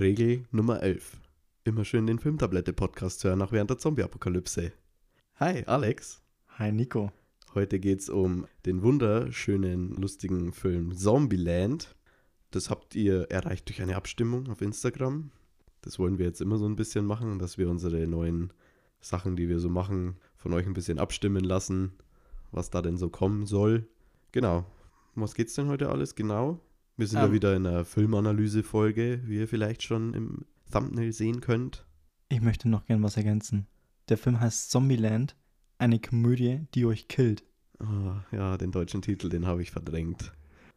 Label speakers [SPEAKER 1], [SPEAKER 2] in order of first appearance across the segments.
[SPEAKER 1] Regel Nummer 11. Immer schön den Filmtablette-Podcast hören, auch während der Zombie-Apokalypse. Hi, Alex.
[SPEAKER 2] Hi, Nico.
[SPEAKER 1] Heute geht es um den wunderschönen, lustigen Film Zombieland. Das habt ihr erreicht durch eine Abstimmung auf Instagram. Das wollen wir jetzt immer so ein bisschen machen, dass wir unsere neuen Sachen, die wir so machen, von euch ein bisschen abstimmen lassen, was da denn so kommen soll. Genau. Um was geht's denn heute alles genau? Wir sind ja
[SPEAKER 2] Ähm.
[SPEAKER 1] wieder in einer Filmanalyse-Folge, wie ihr vielleicht schon im Thumbnail sehen könnt.
[SPEAKER 2] Ich möchte noch gern was ergänzen. Der Film heißt Zombieland, eine Komödie, die euch killt.
[SPEAKER 1] Ah, ja, den deutschen Titel, den habe ich verdrängt.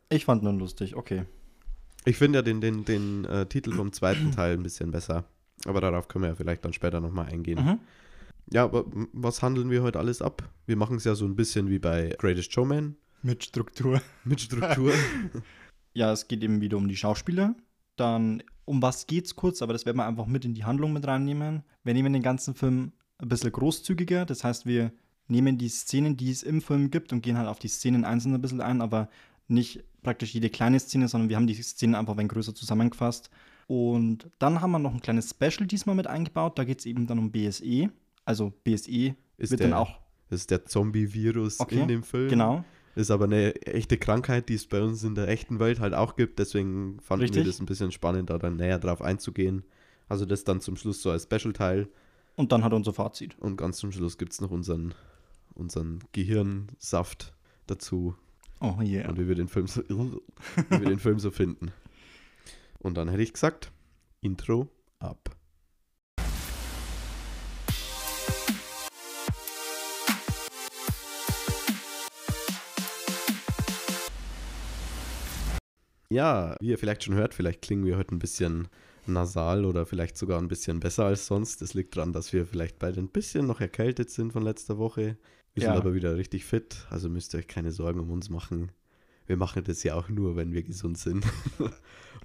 [SPEAKER 2] Ich fand nur lustig, okay.
[SPEAKER 1] Ich finde ja den, den, den äh, Titel vom zweiten Teil ein bisschen besser. Aber darauf können wir ja vielleicht dann später nochmal eingehen.
[SPEAKER 2] Mhm.
[SPEAKER 1] Ja, aber was handeln wir heute alles ab? Wir machen es ja so ein bisschen wie bei Greatest Showman
[SPEAKER 2] Mit Struktur.
[SPEAKER 1] mit Struktur.
[SPEAKER 2] Ja, es geht eben wieder um die Schauspieler. Dann, um was geht's kurz, aber das werden wir einfach mit in die Handlung mit reinnehmen. Wir nehmen den ganzen Film ein bisschen großzügiger. Das heißt, wir nehmen die Szenen, die es im Film gibt und gehen halt auf die Szenen einzeln ein bisschen ein, aber nicht praktisch jede kleine Szene, sondern wir haben die Szenen einfach ein größer zusammengefasst. Und dann haben wir noch ein kleines Special diesmal mit eingebaut. Da geht es eben dann um BSE. Also BSE
[SPEAKER 1] Ist
[SPEAKER 2] wird
[SPEAKER 1] der,
[SPEAKER 2] dann auch,
[SPEAKER 1] Das ist der Zombie-Virus
[SPEAKER 2] Okay,
[SPEAKER 1] in dem Film.
[SPEAKER 2] genau.
[SPEAKER 1] Ist aber eine echte Krankheit, die es bei uns in der echten Welt halt auch gibt. Deswegen fanden wir
[SPEAKER 2] Richtig.
[SPEAKER 1] das ein bisschen spannend, da dann näher drauf einzugehen. Also das dann zum Schluss so als Special-Teil.
[SPEAKER 2] Und dann hat er unser Fazit.
[SPEAKER 1] Und ganz zum Schluss gibt es noch unseren, unseren Gehirnsaft dazu.
[SPEAKER 2] Oh yeah.
[SPEAKER 1] Und wie wir den Film so, wie wir den Film so finden. Und dann hätte ich gesagt, Intro ab. Ja, wie ihr vielleicht schon hört, vielleicht klingen wir heute ein bisschen nasal oder vielleicht sogar ein bisschen besser als sonst. Das liegt daran, dass wir vielleicht beide ein bisschen noch erkältet sind von letzter Woche. Wir
[SPEAKER 2] Ja.
[SPEAKER 1] sind aber wieder richtig fit, also müsst ihr euch keine Sorgen um uns machen. Wir machen das ja auch nur, wenn wir gesund sind. Und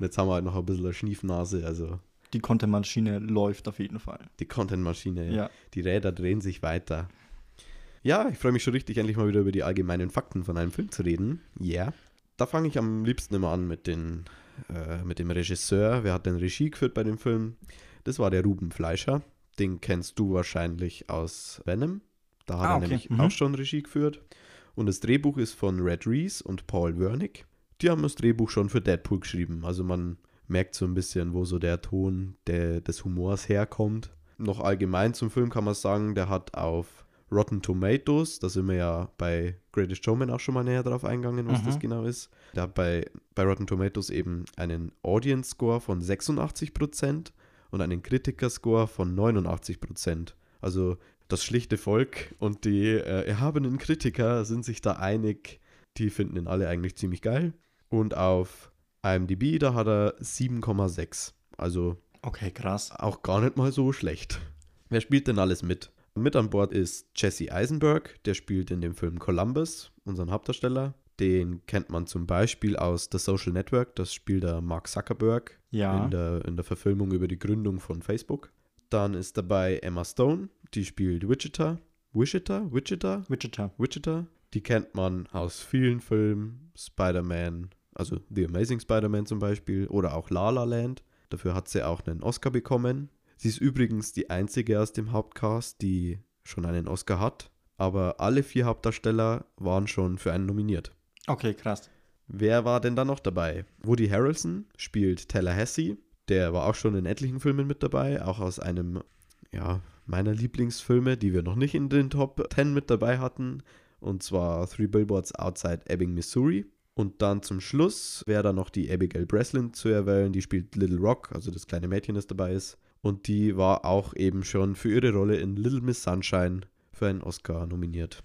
[SPEAKER 1] jetzt haben wir halt noch ein bisschen eine Schniefnase, also
[SPEAKER 2] Die Content-Maschine läuft auf jeden Fall.
[SPEAKER 1] die Content-Maschine,
[SPEAKER 2] Ja.
[SPEAKER 1] die Räder drehen sich weiter. Ja, ich freue mich schon richtig, endlich mal wieder über die allgemeinen Fakten von einem Film zu reden. Ja. Yeah. Da fange ich am liebsten immer an mit, den, äh, mit dem Regisseur. Wer hat denn Regie geführt bei dem Film? Das war der Ruben Fleischer. Den kennst du wahrscheinlich aus Venom. Da hat
[SPEAKER 2] Ah,
[SPEAKER 1] er
[SPEAKER 2] okay.
[SPEAKER 1] nämlich
[SPEAKER 2] Mhm.
[SPEAKER 1] auch schon Regie geführt. Und das Drehbuch ist von Red Reese und Paul Wernick. Die haben das Drehbuch schon für Deadpool geschrieben. Also man merkt so ein bisschen, wo so der Ton der, des Humors herkommt. Noch allgemein zum Film kann man sagen, der hat auf Rotten Tomatoes, da sind wir ja bei Greatest Showman auch schon mal näher drauf eingegangen, was
[SPEAKER 2] Mhm.
[SPEAKER 1] das genau ist. Hat bei, bei Rotten Tomatoes eben einen Audience Score von 86% und einen Kritiker Score von 89%. Also das schlichte Volk und die äh, erhabenen Kritiker sind sich da einig, die finden ihn alle eigentlich ziemlich geil. Und auf IMDb, da hat er 7,6. Also
[SPEAKER 2] Okay, krass.
[SPEAKER 1] auch gar nicht mal so schlecht. Wer spielt denn alles mit? Mit an Bord ist Jesse Eisenberg, der spielt in dem Film Columbus, unseren Hauptdarsteller. Den kennt man zum Beispiel aus The Social Network, das spielt der Mark Zuckerberg
[SPEAKER 2] Ja.
[SPEAKER 1] in, der, in der Verfilmung über die Gründung von Facebook. Dann ist dabei Emma Stone, die spielt Wichita. Wichita? Wichita?
[SPEAKER 2] Wichita.
[SPEAKER 1] Wichita. Die kennt man aus vielen Filmen. Spider-Man, also The Amazing Spider-Man zum Beispiel, oder auch La La Land. Dafür hat sie auch einen Oscar bekommen. Sie ist übrigens die einzige aus dem Hauptcast, die schon einen Oscar hat. Aber alle vier Hauptdarsteller waren schon für einen nominiert.
[SPEAKER 2] Okay, krass.
[SPEAKER 1] Wer war denn da noch dabei? Woody Harrelson spielt Tallahassee. Der war auch schon in etlichen Filmen mit dabei, auch aus einem, ja, meiner Lieblingsfilme, die wir noch nicht in den Top 10 mit dabei hatten. Und zwar Three Billboards Outside Ebbing, Missouri. Und dann zum Schluss wäre da noch die Abigail Breslin zu erwähnen. Die spielt Little Rock, also das kleine Mädchen, das dabei ist. Und die war auch eben schon für ihre Rolle in Little Miss Sunshine für einen Oscar nominiert.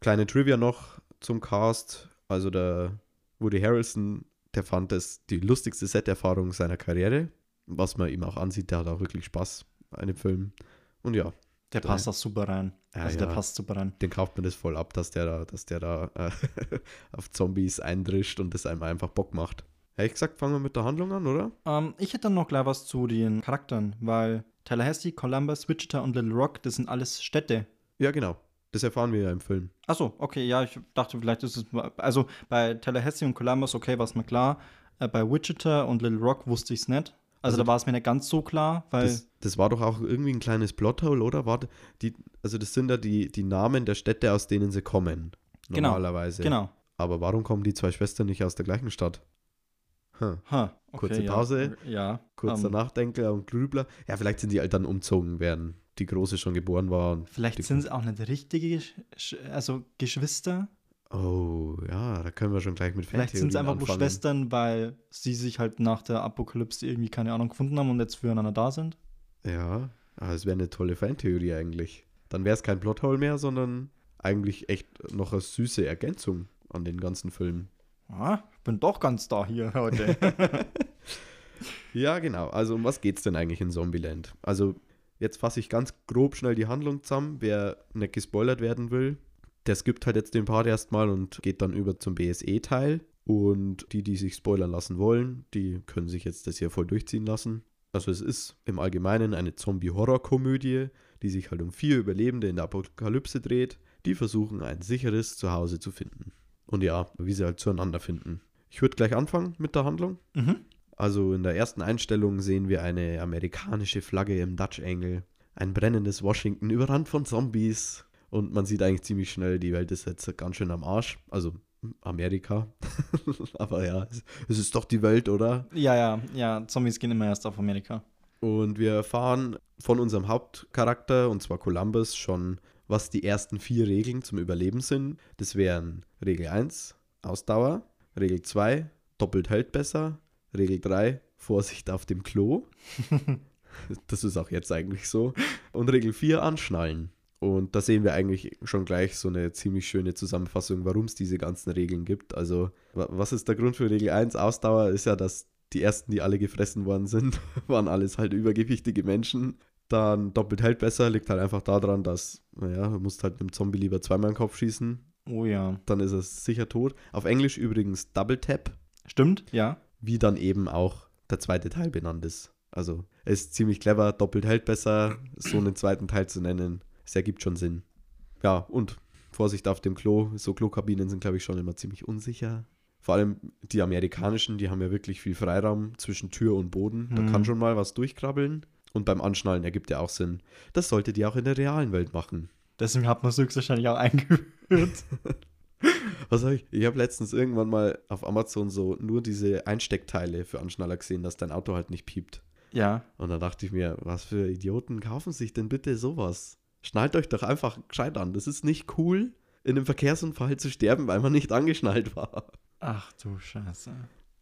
[SPEAKER 1] Kleine Trivia noch zum Cast. Also der Woody Harrelson, der fand es die lustigste Set-Erfahrung seiner Karriere. Was man ihm auch ansieht, der hat auch wirklich Spaß an dem Film. Und ja,
[SPEAKER 2] Der passt auch super rein.
[SPEAKER 1] Ja,
[SPEAKER 2] also
[SPEAKER 1] ja.
[SPEAKER 2] der passt super rein.
[SPEAKER 1] den kauft man das voll ab, dass der da, dass der da äh, auf Zombies eindrischt und das einem einfach Bock macht. Hätte ich gesagt, fangen wir mit der Handlung an, oder?
[SPEAKER 2] Ähm, ich hätte dann noch gleich was zu den Charakteren, weil Tallahassee, Columbus, Wichita und Little Rock, das sind alles Städte.
[SPEAKER 1] Ja, genau. Das erfahren wir ja im Film.
[SPEAKER 2] Achso, okay, ja, ich dachte, vielleicht ist es. Also bei Tallahassee und Columbus, okay, war es mir klar. Äh, bei Wichita und Little Rock wusste ich es nicht. Also, da war es mir nicht ganz so klar, weil.
[SPEAKER 1] Das, das war doch auch irgendwie ein kleines Plothole, oder? War die, also das sind ja die, die Namen der Städte, aus denen sie kommen.
[SPEAKER 2] Genau,
[SPEAKER 1] Normalerweise.
[SPEAKER 2] genau.
[SPEAKER 1] Aber warum kommen die zwei Schwestern nicht aus der gleichen Stadt?
[SPEAKER 2] Ha, okay,
[SPEAKER 1] Kurze
[SPEAKER 2] ja.
[SPEAKER 1] Pause.
[SPEAKER 2] Ja.
[SPEAKER 1] Kurzer
[SPEAKER 2] ähm,
[SPEAKER 1] Nachdenker und Grübler. Ja, vielleicht sind die halt dann umzogen, während die Große schon geboren war.
[SPEAKER 2] Vielleicht sind es auch nicht richtige, Gesch- Sch- also Geschwister.
[SPEAKER 1] Oh, ja, da können wir schon gleich mit
[SPEAKER 2] Vielleicht sind es einfach nur. Schwestern, weil sie sich halt nach der Apokalypse irgendwie, keine Ahnung, gefunden haben und jetzt füreinander da sind.
[SPEAKER 1] Ja, aber es wäre eine tolle Fantheorie eigentlich. Dann wäre es kein Plothole mehr, sondern eigentlich echt noch eine süße Ergänzung an den ganzen Film.
[SPEAKER 2] Ah, bin doch ganz da hier heute.
[SPEAKER 1] Ja, genau. Also um was geht's denn eigentlich in Zombieland? Also jetzt fasse ich ganz grob schnell die Handlung zusammen. Wer nicht gespoilert werden will, der skippt halt jetzt den Part erstmal und geht dann über zum BSE-Teil. Und die, die sich spoilern lassen wollen, die können sich jetzt das hier voll durchziehen lassen. Also es ist im Allgemeinen eine Zombie-Horror-Komödie, die sich halt um vier Überlebende in der Apokalypse dreht, die versuchen, ein sicheres Zuhause zu finden. Und ja, wie sie halt zueinander finden. Ich würde gleich anfangen mit der Handlung.
[SPEAKER 2] mhm.
[SPEAKER 1] Also in der ersten Einstellung sehen wir eine amerikanische Flagge im Dutch Angle, ein brennendes Washington überrannt von Zombies und man sieht eigentlich ziemlich schnell, die Welt ist jetzt ganz schön am Arsch, also Amerika. Aber ja, es- es ist doch die Welt, oder?
[SPEAKER 2] Ja, ja, ja, Zombies gehen immer erst auf Amerika.
[SPEAKER 1] Und wir erfahren von unserem Hauptcharakter, und zwar Columbus, schon, was die ersten vier Regeln zum Überleben sind. Das wären Regel 1, Ausdauer, Regel 2, doppelt hält besser, Regel 3, Vorsicht auf dem Klo. das ist auch jetzt eigentlich so. Und Regel 4, Anschnallen. Und da sehen wir eigentlich schon gleich so eine ziemlich schöne Zusammenfassung, warum es diese ganzen Regeln gibt. Also, wa- was ist der Grund für Regel 1? Ausdauer ist ja, dass die ersten, die alle gefressen worden sind, waren alles halt übergewichtige Menschen. Dann doppelt hält besser, liegt halt einfach daran, dass, naja, du musst halt einem Zombie lieber zweimal in den Kopf schießen,
[SPEAKER 2] Oh ja.
[SPEAKER 1] dann ist er sicher tot. Auf Englisch übrigens Double Tap,
[SPEAKER 2] Stimmt, ja.
[SPEAKER 1] wie dann eben auch der zweite Teil benannt ist. Also, es ist ziemlich clever, doppelt hält besser, so einen zweiten Teil zu nennen. Es ergibt schon Sinn. Ja, und Vorsicht auf dem Klo. So Klokabinen sind, glaube ich, schon immer ziemlich unsicher. Vor allem die amerikanischen, die haben ja wirklich viel Freiraum zwischen Tür und Boden. Da
[SPEAKER 2] Mhm.
[SPEAKER 1] kann schon mal was durchkrabbeln. Und beim Anschnallen ergibt ja auch Sinn. Das solltet ihr auch in der realen Welt machen.
[SPEAKER 2] Deswegen hat man es höchstwahrscheinlich auch eingeführt.
[SPEAKER 1] Was habe ich? Ich habe letztens irgendwann mal auf Amazon so nur diese Einsteckteile für Anschnaller gesehen, dass dein Auto halt nicht piept.
[SPEAKER 2] ja.
[SPEAKER 1] Und dann dachte ich mir, was für Idioten kaufen sich denn bitte sowas? Schnallt euch doch einfach gescheit an. Das ist nicht cool, in einem Verkehrsunfall zu sterben, weil man nicht angeschnallt war.
[SPEAKER 2] Ach du Scheiße.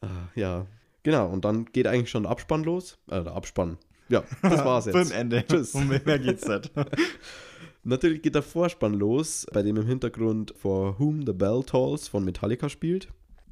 [SPEAKER 1] Ah, ja, genau. Und dann geht eigentlich schon der Abspann los. Äh, der Abspann. Ja, das war's jetzt.
[SPEAKER 2] Filmende.
[SPEAKER 1] Tschüss.
[SPEAKER 2] Um mehr geht's nicht.
[SPEAKER 1] Natürlich geht der Vorspann los, bei dem im Hintergrund For Whom the Bell Tolls von Metallica spielt.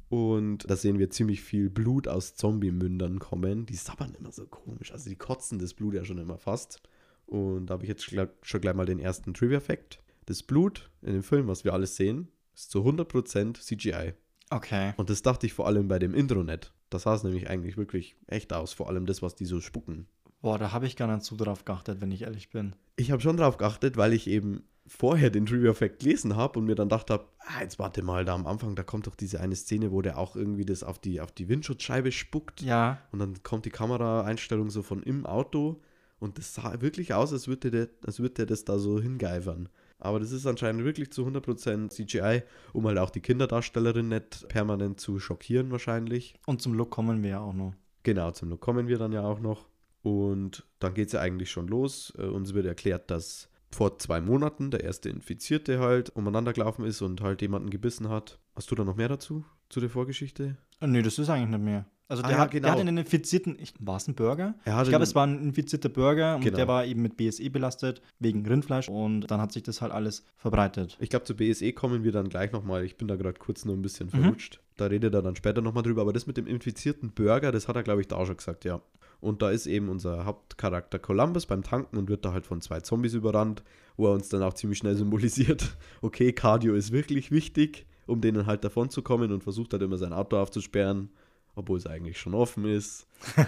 [SPEAKER 1] Und da sehen wir ziemlich viel Blut aus Zombie-Mündern kommen. Die sabbern immer so komisch. Also die kotzen das Blut ja schon immer fast. Und da habe ich jetzt schon gleich mal den ersten Trivia-Fact. Das Blut in dem Film, was wir alles sehen, ist zu 100% CGI.
[SPEAKER 2] Okay.
[SPEAKER 1] Und das dachte ich vor allem bei dem Intro nicht. Das sah es nämlich eigentlich wirklich echt aus. Vor allem das, was die so spucken.
[SPEAKER 2] Boah, da habe ich gar nicht so drauf geachtet, wenn ich ehrlich bin.
[SPEAKER 1] Ich habe schon drauf geachtet, weil ich eben vorher den Trivia Fact gelesen habe und mir dann gedacht habe, ah, jetzt warte mal, da am Anfang, da kommt doch diese eine Szene, wo der auch irgendwie das auf die, auf die Windschutzscheibe spuckt.
[SPEAKER 2] Ja.
[SPEAKER 1] Und dann kommt die Kameraeinstellung so von im Auto und das sah wirklich aus, als würde der, als würde der das da so hingeifern. Aber das ist anscheinend wirklich zu 100% CGI, um halt auch die Kinderdarstellerin nicht permanent zu schockieren wahrscheinlich.
[SPEAKER 2] Und zum Look kommen wir ja auch noch.
[SPEAKER 1] Genau, zum Look kommen wir dann ja auch noch. Und dann geht es ja eigentlich schon los. Äh, uns wird erklärt, dass vor zwei Monaten der erste Infizierte halt umeinander gelaufen ist und halt jemanden gebissen hat. Hast du da noch mehr dazu, zu der Vorgeschichte?
[SPEAKER 2] Äh, Nee, das ist eigentlich nicht mehr. Also
[SPEAKER 1] Ah,
[SPEAKER 2] der,
[SPEAKER 1] ja,
[SPEAKER 2] hat,
[SPEAKER 1] genau.
[SPEAKER 2] der hat einen infizierten, war es ein Burger?
[SPEAKER 1] Er
[SPEAKER 2] Ich glaube, es war ein infizierter Burger und
[SPEAKER 1] Genau.
[SPEAKER 2] der war eben mit BSE belastet, wegen Rindfleisch und dann hat sich das halt alles verbreitet.
[SPEAKER 1] Ich glaube, zu BSE kommen wir dann gleich nochmal. Ich bin da gerade kurz nur ein bisschen
[SPEAKER 2] Mhm.
[SPEAKER 1] verrutscht. Da redet er dann später nochmal drüber. Aber das mit dem infizierten Burger, das hat er, glaube ich, da auch schon gesagt, ja. Und da ist eben unser Hauptcharakter Columbus beim Tanken und wird da halt von zwei Zombies überrannt, wo er uns dann auch ziemlich schnell symbolisiert, okay, Cardio ist wirklich wichtig, um denen halt davon zu kommen und versucht halt immer sein Auto aufzusperren, obwohl es eigentlich schon offen ist.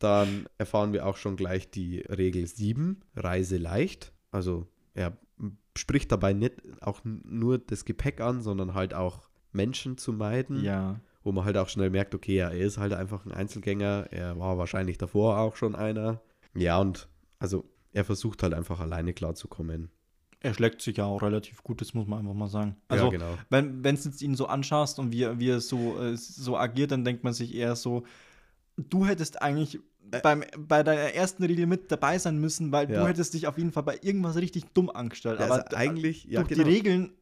[SPEAKER 1] Dann erfahren wir auch schon gleich die Regel 7, Reise leicht. Also er spricht dabei nicht auch nur das Gepäck an, sondern halt auch Menschen zu meiden
[SPEAKER 2] Ja.
[SPEAKER 1] Wo man halt auch schnell merkt, okay, ja, er ist halt einfach ein Einzelgänger, er war wahrscheinlich davor auch schon einer. Ja, und also er versucht halt einfach alleine klarzukommen.
[SPEAKER 2] Er schlägt sich ja auch relativ gut, das muss man einfach mal sagen. Also,
[SPEAKER 1] ja, genau.
[SPEAKER 2] wenn du jetzt ihn so anschaust und wie, wie er so, äh, so agiert, dann denkt man sich eher so, du hättest eigentlich beim, bei deiner ersten Regel mit dabei sein müssen, weil
[SPEAKER 1] Ja.
[SPEAKER 2] du hättest dich auf jeden Fall bei irgendwas richtig dumm angestellt.
[SPEAKER 1] Ja,
[SPEAKER 2] Aber
[SPEAKER 1] also eigentlich, ja,
[SPEAKER 2] durch
[SPEAKER 1] genau.
[SPEAKER 2] die Regeln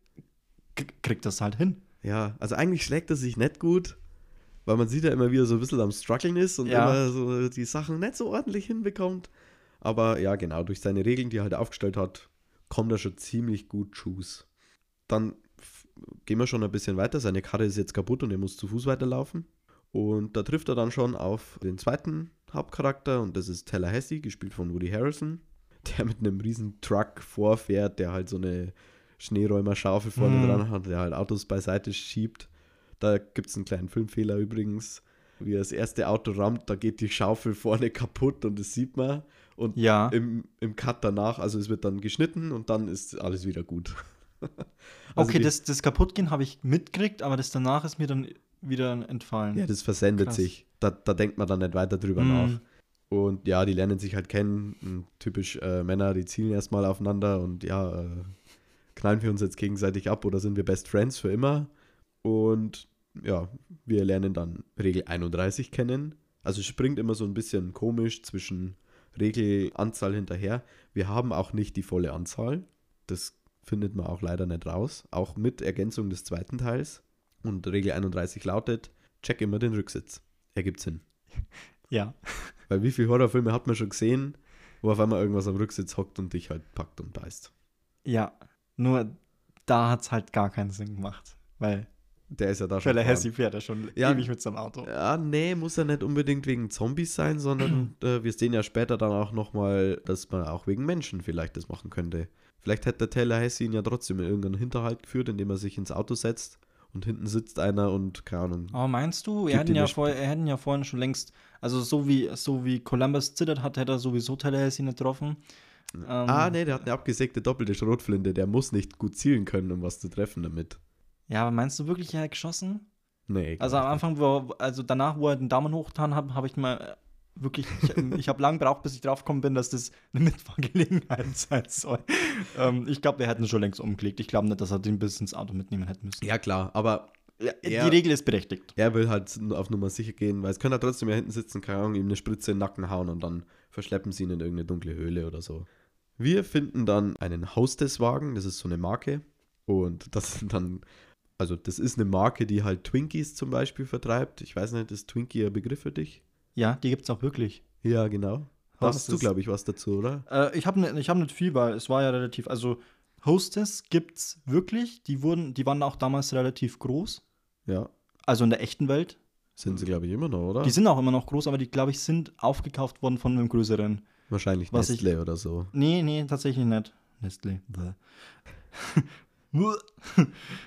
[SPEAKER 2] kriegt das halt hin.
[SPEAKER 1] Ja, also eigentlich schlägt er sich nicht gut, weil man sieht ja immer, wie er so ein bisschen am struggeln ist und
[SPEAKER 2] Ja.
[SPEAKER 1] immer so die Sachen nicht so ordentlich hinbekommt. Aber ja, genau, durch seine Regeln, die er halt aufgestellt hat, kommt er schon ziemlich gut Schuss. Dann gehen wir schon ein bisschen weiter. Seine Karre ist jetzt kaputt und er muss zu Fuß weiterlaufen. Und da trifft er dann schon auf den zweiten Hauptcharakter und das ist Tallahassee, gespielt von Woody Harrelson, der mit einem riesen Truck vorfährt, der halt so eine Schneeräumerschaufel vorne
[SPEAKER 2] Mhm.
[SPEAKER 1] dran hat, der halt Autos beiseite schiebt. Da gibt es einen kleinen Filmfehler übrigens. Wie er das erste Auto rammt, da geht die Schaufel vorne kaputt und das sieht man. Und
[SPEAKER 2] Ja.
[SPEAKER 1] im, im Cut danach, also es wird dann geschnitten und dann ist alles wieder gut. Also
[SPEAKER 2] okay, das, das Kaputtgehen habe ich mitgekriegt, aber das danach ist mir dann wieder entfallen.
[SPEAKER 1] Ja, das versendet
[SPEAKER 2] Krass.
[SPEAKER 1] sich. Da, da denkt man dann nicht weiter drüber
[SPEAKER 2] Mhm.
[SPEAKER 1] nach. Und ja, die lernen sich halt kennen. Typisch äh, Männer, die zielen erstmal aufeinander und ja, äh, knallen wir uns jetzt gegenseitig ab oder sind wir Best Friends für immer? Und ja, wir lernen dann Regel 31 kennen. Also es springt immer so ein bisschen komisch zwischen Regelanzahl hinterher. Wir haben auch nicht die volle Anzahl. Das findet man auch leider nicht raus. Auch mit Ergänzung des zweiten Teils. Und Regel 31 lautet, check immer den Rücksitz. Ergibt Sinn.
[SPEAKER 2] Ja.
[SPEAKER 1] Weil wie viele Horrorfilme hat man schon gesehen, wo auf einmal irgendwas am Rücksitz hockt und dich halt packt und beißt.
[SPEAKER 2] Ja. Nur da hat es halt gar keinen Sinn gemacht. Weil
[SPEAKER 1] Der ist ja da schon.
[SPEAKER 2] Tallahassee fährt ja schon
[SPEAKER 1] Ja.
[SPEAKER 2] ewig mit seinem Auto.
[SPEAKER 1] Ja, nee, muss ja nicht unbedingt wegen Zombies sein, sondern äh, wir sehen ja später dann auch nochmal, dass man auch wegen Menschen vielleicht das machen könnte. Vielleicht hätte der Tallahassee ihn ja trotzdem in irgendeinen Hinterhalt geführt, indem er sich ins Auto setzt und hinten sitzt einer und keine Ahnung.
[SPEAKER 2] Aber meinst du, er hätten ja, vorher, er hätten ja vorhin schon längst, also so wie, so wie Columbus zittert hat, hätte er sowieso Tallahassee nicht getroffen. Ähm,
[SPEAKER 1] ah, nee, der hat eine abgesägte doppelte Schrotflinte, der muss nicht gut zielen können, um was zu treffen damit.
[SPEAKER 2] Ja, aber meinst du wirklich, er hat geschossen?
[SPEAKER 1] Nee.
[SPEAKER 2] Also am Anfang, wo, also danach, wo er den Daumen hochgetan hat, habe ich mal äh, wirklich, ich, ich habe lang gebraucht, bis ich drauf gekommen bin, dass das eine Mitfahrgelegenheit sein soll. ähm, ich glaube, wir hätten schon längst umgelegt. Ich glaube nicht, dass er den bis ins Auto mitnehmen hätte müssen.
[SPEAKER 1] Ja, klar, aber
[SPEAKER 2] Ja, die
[SPEAKER 1] er-
[SPEAKER 2] Regel ist berechtigt.
[SPEAKER 1] er will halt auf Nummer sicher gehen, weil es könnte er trotzdem ja hinten sitzen, keine Ahnung, ihm eine Spritze in den Nacken hauen und dann verschleppen sie ihn in irgendeine dunkle Höhle oder so. Wir finden dann einen Hostesswagen, das ist so eine Marke. Und das sind dann, also das ist eine Marke, die halt Twinkies zum Beispiel vertreibt. Ich weiß nicht, ist Twinkie ein Begriff für dich?
[SPEAKER 2] Ja, die gibt es auch wirklich.
[SPEAKER 1] Ja, genau. Da hast du, glaube ich, was dazu, oder?
[SPEAKER 2] Äh, ich habe ne, ich hab nicht viel, weil es war ja relativ, also Hostess gibt's wirklich. Die wurden, die waren auch damals relativ groß.
[SPEAKER 1] Ja.
[SPEAKER 2] Also in der echten Welt.
[SPEAKER 1] Sind sie, glaube ich, immer noch, oder?
[SPEAKER 2] Die sind auch immer noch groß, aber die, glaube ich, sind aufgekauft worden von einem größeren.
[SPEAKER 1] Wahrscheinlich
[SPEAKER 2] was ich-
[SPEAKER 1] Nestle oder so.
[SPEAKER 2] Nee, nee, tatsächlich nicht. Nestle.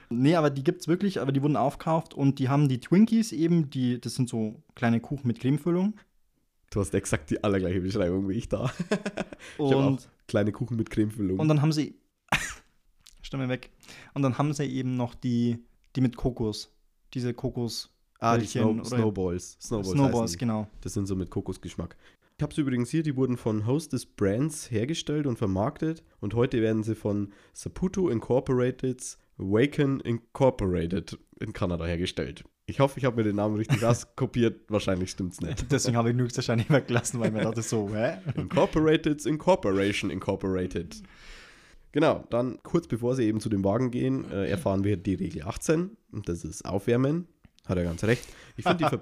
[SPEAKER 2] Nee, aber die gibt's wirklich, aber die wurden aufgekauft und die haben die Twinkies eben, die, das sind so kleine Kuchen mit Cremefüllung.
[SPEAKER 1] Du hast exakt die allergleiche Beschreibung wie ich da. Ich
[SPEAKER 2] Und,
[SPEAKER 1] auch kleine Kuchen mit Cremefüllung.
[SPEAKER 2] und dann haben sie. Stimme weg. Und dann haben sie eben noch die, die mit Kokos. Diese Kokos.
[SPEAKER 1] Ah, die
[SPEAKER 2] Bällchen
[SPEAKER 1] Snow Snowballs. Snowballs,
[SPEAKER 2] Snowballs, genau.
[SPEAKER 1] Das sind so mit Kokosgeschmack. Ich habe es übrigens hier, die wurden von Hostess Brands hergestellt und vermarktet und heute werden sie von Saputo Incorporated, Waken Incorporated in Kanada hergestellt. Ich hoffe, ich habe mir den Namen richtig rauskopiert. Wahrscheinlich stimmt's nicht.
[SPEAKER 2] Deswegen habe ich höchstwahrscheinlich weggelassen, weil mir dachte so, hä?
[SPEAKER 1] Incorporated Incorporation Incorporated. Genau, dann kurz bevor sie eben zu dem Wagen gehen, äh, erfahren wir die Regel 18 und das ist Aufwärmen. Hat er ganz recht. Ich finde, die, ver